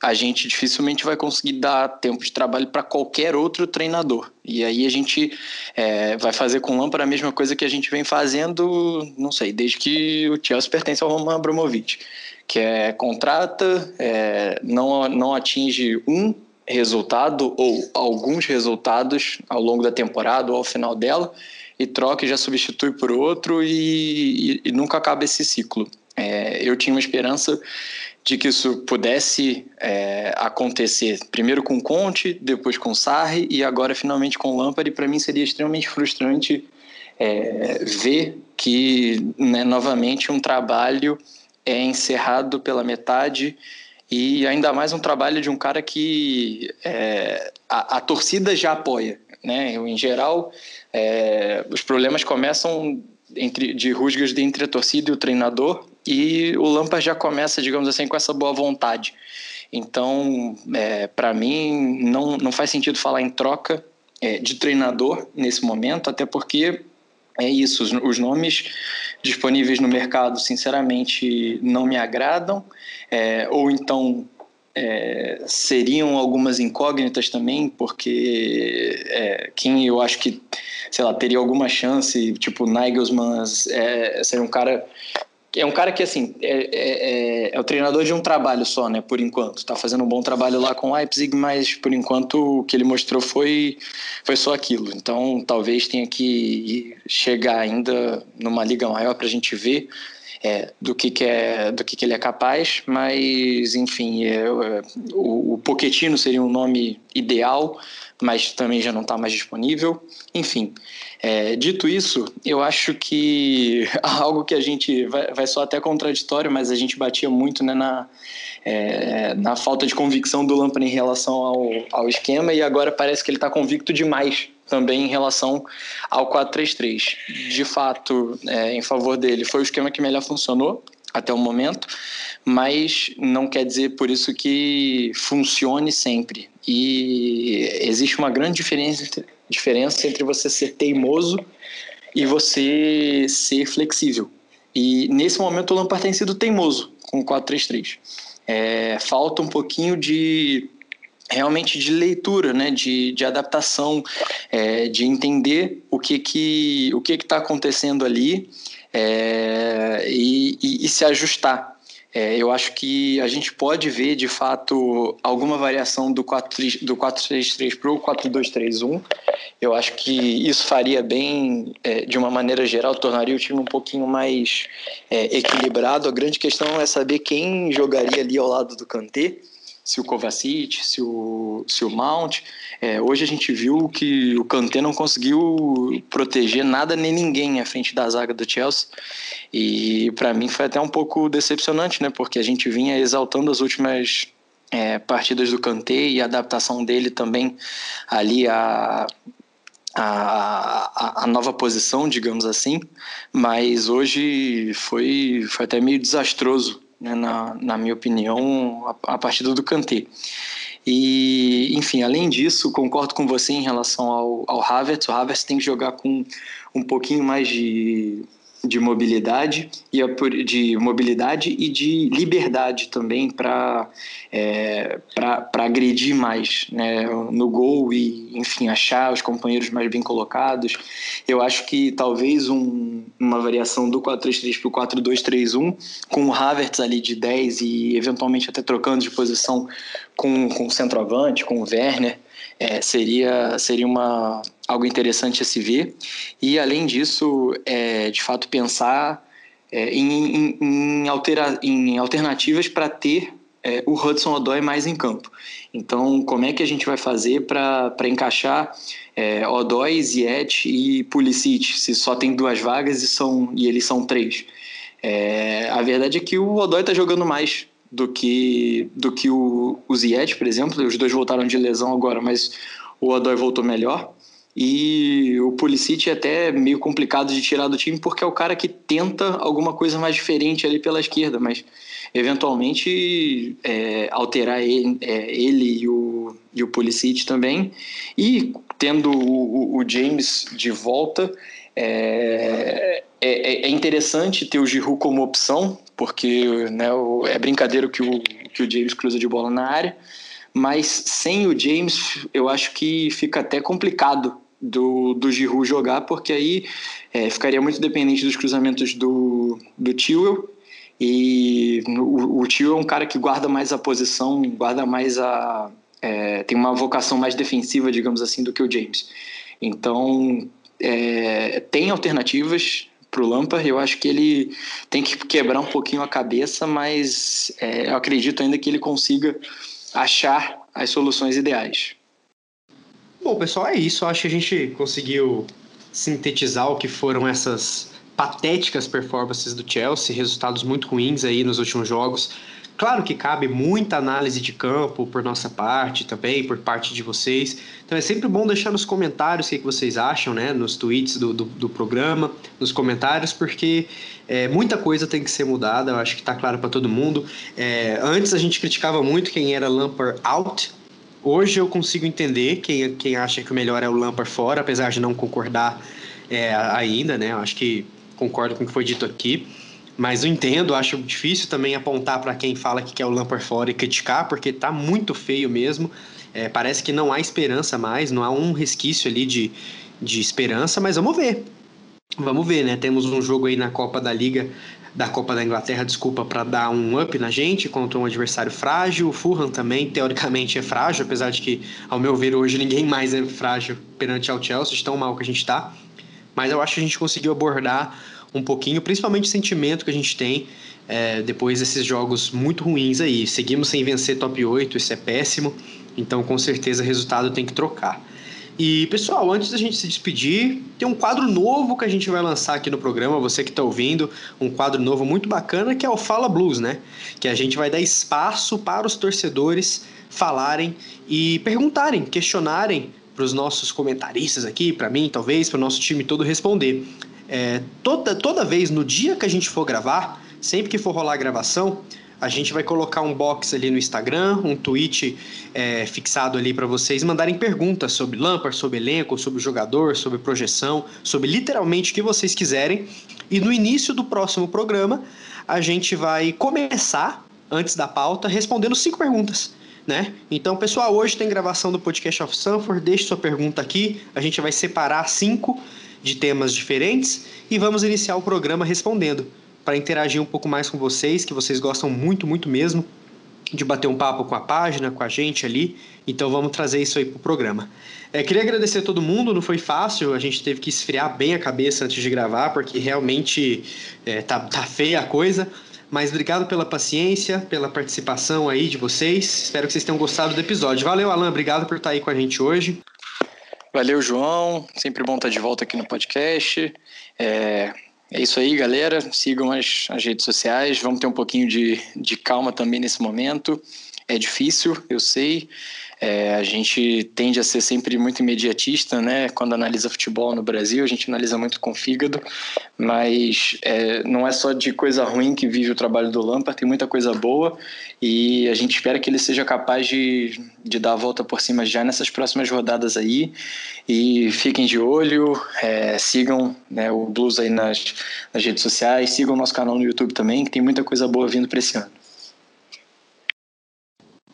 a gente dificilmente vai conseguir dar tempo de trabalho para qualquer outro treinador. E aí a gente é, vai fazer com o Lampard a mesma coisa que a gente vem fazendo, não sei, desde que o Chelsea pertence ao Roman Abramovich, que é contrata, é, não, não atinge um resultado ou alguns resultados ao longo da temporada ou ao final dela e troca e já substitui por outro e, e, e nunca acaba esse ciclo. É, eu tinha uma esperança de que isso pudesse é, acontecer primeiro com Conte, depois com Sarri e agora finalmente com Lampard. Para mim seria extremamente frustrante é, ver que né, novamente um trabalho é encerrado pela metade e ainda mais um trabalho de um cara que é, a, a, torcida já apoia. Né? Em geral, é, os problemas começam entre, de rusgas entre a torcida e o treinador, e o Lampard já começa, digamos assim, com essa boa vontade. Então, é, para mim, não, não faz sentido falar em troca é, de treinador nesse momento, até porque é isso, os, os, nomes disponíveis no mercado, sinceramente, não me agradam, é, ou então é, seriam algumas incógnitas também, porque é, quem eu acho que, sei lá, teria alguma chance, tipo, Nigelsmann é, seria um cara é um cara que, assim, é, é, é, é, o treinador de um trabalho só, né, por enquanto. Tá fazendo um bom trabalho lá com o Leipzig, mas por enquanto o que ele mostrou foi, foi só aquilo. Então, talvez tenha que chegar ainda numa liga maior para a gente ver é, do que, que é do que, que ele é capaz, mas enfim, é, o, o Pochettino seria um nome ideal, mas também já não está mais disponível. Enfim, é, dito isso, eu acho que algo que a gente vai, vai só até contraditório, mas a gente batia muito né, na, é, na falta de convicção do Lampard em relação ao, ao esquema e agora parece que ele está convicto demais também em relação ao 4-3-3. De fato, é, em favor dele, foi o esquema que melhor funcionou até o momento, mas não quer dizer por isso que funcione sempre. E existe uma grande diferença, diferença entre você ser teimoso e você ser flexível. E nesse momento o Lampard tem sido teimoso com o 4-3-3. É, falta um pouquinho de realmente de leitura, né, de, de adaptação, é, de entender o que que o que está acontecendo ali é, e, e, e, se ajustar. É, eu acho que a gente pode ver de fato alguma variação do 4-3-3 do para o 4-2-3-1. Eu acho que isso faria bem, é, de uma maneira geral, tornaria o time um pouquinho mais é, equilibrado. A grande questão é saber quem jogaria ali ao lado do Kanté se o Kovacic, se o, se o Mount. É, hoje a gente viu que o Kanté não conseguiu proteger nada nem ninguém à frente da zaga do Chelsea. E para mim foi até um pouco decepcionante, né? Porque a gente vinha exaltando as últimas é, partidas do Kanté e a adaptação dele também ali a, a, a, nova posição, digamos assim, mas hoje foi, foi até meio desastroso né, na, na minha opinião, a, a partida do Kanté. E, enfim, além disso, concordo com você em relação ao, ao Havertz. O Havertz tem que jogar com um pouquinho mais de de mobilidade e de mobilidade e de liberdade também para é, para agredir mais né, no gol e enfim achar os companheiros mais bem colocados. Eu acho que talvez um, uma variação do 4-3-3 para o 4-2-3-1 com o Havertz ali de 10 e eventualmente até trocando de posição com, com o centroavante com o Werner é, seria, seria uma, algo interessante a se ver. E, além disso, é, de fato, pensar é, em, em, em, altera, em alternativas para ter é, o Hudson Odoi mais em campo. Então, como é que a gente vai fazer para encaixar é, Odoi, Ziet e Pulisic, se só tem duas vagas e, são, e eles são três? É, a verdade é que o Odoi está jogando mais do que, do que o, o Ziyech, por exemplo. Os dois voltaram de lesão agora, mas o Odoi voltou melhor. E o Pulisic é até meio complicado de tirar do time porque é o cara que tenta alguma coisa mais diferente ali pela esquerda, mas eventualmente é, alterar ele, é, ele, e, o, e o Pulisic também. E tendo o, o James de volta, é, é, é, interessante ter o Giroud como opção, porque né, é brincadeira que o, que o James cruza de bola na área, mas sem o James eu acho que fica até complicado do, do Giroud jogar, porque aí é, ficaria muito dependente dos cruzamentos do, do Tewell, e o, o Tio é um cara que guarda mais a posição, guarda mais a. É, tem uma vocação mais defensiva, digamos assim, do que o James. Então, é, tem alternativas, para o Lampard. Eu acho que ele tem que quebrar um pouquinho a cabeça, mas é, eu acredito ainda que ele consiga achar as soluções ideais. Bom, pessoal, é isso. Acho que a gente conseguiu sintetizar o que foram essas patéticas performances do Chelsea, resultados muito ruins aí nos últimos jogos. Claro que cabe muita análise de campo por nossa parte também, por parte de vocês. Então é sempre bom deixar nos comentários o que, que vocês acham, né? Nos tweets do, do, do programa, nos comentários, porque é, muita coisa tem que ser mudada, eu acho que está claro para todo mundo. É, antes a gente criticava muito quem era Lampard out. Hoje eu consigo entender quem, quem acha que o melhor é o Lampard fora, apesar de não concordar é, ainda, né? Eu acho que concordo com o que foi dito aqui. Mas eu entendo, acho difícil também apontar para quem fala que quer o Lampard fora e criticar, porque tá muito feio mesmo. É, parece que não há esperança mais, não há um resquício ali de, de esperança, mas vamos ver. Vamos ver, né? Temos um jogo aí na Copa da Liga, da Copa da Inglaterra, desculpa, para dar um up na gente contra um adversário frágil. O Fulham também, teoricamente, é frágil, apesar de que, ao meu ver, hoje ninguém mais é frágil perante ao Chelsea, de tão mal que a gente está. Mas eu acho que a gente conseguiu abordar um pouquinho, principalmente o sentimento que a gente tem é, depois desses jogos muito ruins aí. Seguimos sem vencer top 8, isso é péssimo, então com certeza o resultado tem que trocar. E pessoal, antes da gente se despedir, tem um quadro novo que a gente vai lançar aqui no programa, você que está ouvindo, um quadro novo muito bacana que é o Fala Blues, né? Que a gente vai dar espaço para os torcedores falarem e perguntarem, questionarem para os nossos comentaristas aqui, para mim, talvez, para o nosso time todo responder. É, toda, toda vez no dia que a gente for gravar, sempre que for rolar a gravação, a gente vai colocar um box ali no Instagram, um tweet é, fixado ali para vocês mandarem perguntas sobre Lampard, sobre elenco, sobre jogador, sobre projeção, sobre literalmente o que vocês quiserem. E no início do próximo programa, a gente vai começar, antes da pauta, respondendo cinco perguntas. Né? Então, pessoal, hoje tem gravação do podcast of Sanford. Deixe sua pergunta aqui. A gente vai separar cinco de temas diferentes e vamos iniciar o programa respondendo para interagir um pouco mais com vocês, que vocês gostam muito, muito mesmo de bater um papo com a página, com a gente ali. Então vamos trazer isso aí para o programa. É, queria agradecer a todo mundo, não foi fácil, a gente teve que esfriar bem a cabeça antes de gravar, porque realmente é, tá, tá feia a coisa. Mas obrigado pela paciência, pela participação aí de vocês. Espero que vocês tenham gostado do episódio. Valeu, Alan, obrigado por estar aí com a gente hoje. Valeu, João. Sempre bom estar de volta aqui no podcast. É, é isso aí, galera. Sigam as, as redes sociais. Vamos ter um pouquinho de, de calma também nesse momento. É difícil, eu sei. É, a gente tende a ser sempre muito imediatista, né? Quando analisa futebol no Brasil, a gente analisa muito com fígado, mas é, não é só de coisa ruim que vive o trabalho do Lampard, tem muita coisa boa e a gente espera que ele seja capaz de, de dar a volta por cima já nessas próximas rodadas aí. E fiquem de olho, é, sigam né, o Blues aí nas, nas redes sociais, sigam o nosso canal no YouTube também, que tem muita coisa boa vindo para esse ano.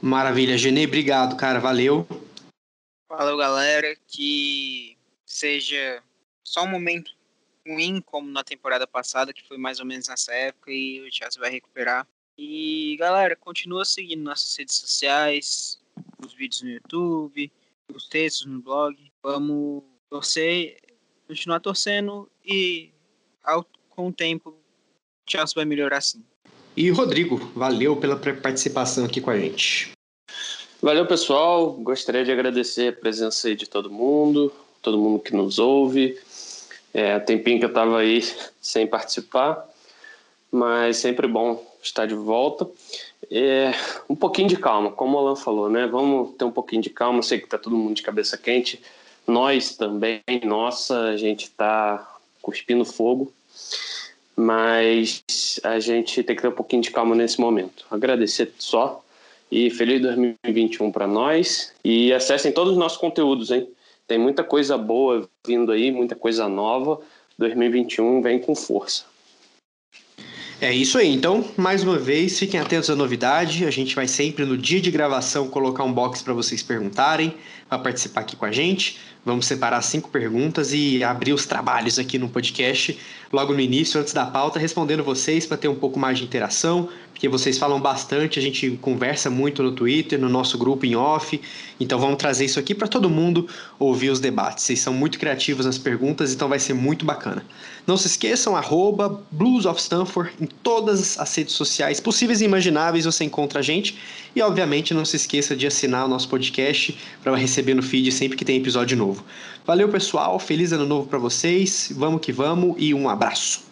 Maravilha, Genê, obrigado, cara, valeu. Valeu, galera, que seja só um momento ruim, como na temporada passada, que foi mais ou menos nessa época, e o Chelsea vai recuperar. E, galera, continua seguindo nossas redes sociais, os vídeos no YouTube, os textos no blog. Vamos torcer, continuar torcendo e, ao, com o tempo, o Chelsea vai melhorar sim. E Rodrigo, valeu pela participação aqui com a gente. Valeu, pessoal. Gostaria de agradecer a presença aí de todo mundo, todo mundo que nos ouve. É, tempinho que eu estava aí sem participar, mas sempre bom estar de volta. É, um pouquinho de calma, como o Alan falou, né? Vamos ter um pouquinho de calma. Sei que está todo mundo de cabeça quente. Nós também, nossa, a gente está cuspindo fogo mas a gente tem que ter um pouquinho de calma nesse momento. Agradecer só e feliz 2021 para nós e acessem todos os nossos conteúdos, hein? Tem muita coisa boa vindo aí, muita coisa nova. 2021 vem com força. É isso aí. Então, mais uma vez, fiquem atentos à novidade. A gente vai sempre no dia de gravação colocar um box para vocês perguntarem, para participar aqui com a gente. Vamos separar cinco perguntas e abrir os trabalhos aqui no podcast logo no início, antes da pauta, respondendo vocês para ter um pouco mais de interação, porque vocês falam bastante, a gente conversa muito no Twitter, no nosso grupo em off. Então vamos trazer isso aqui para todo mundo ouvir os debates. Vocês são muito criativos nas perguntas, então vai ser muito bacana. Não se esqueçam, arroba Blues of Stanford em todas as redes sociais possíveis e imagináveis você encontra a gente. E obviamente não se esqueça de assinar o nosso podcast para receber no feed sempre que tem episódio novo. Valeu, pessoal. Feliz ano novo para vocês. Vamos que vamos e um abraço.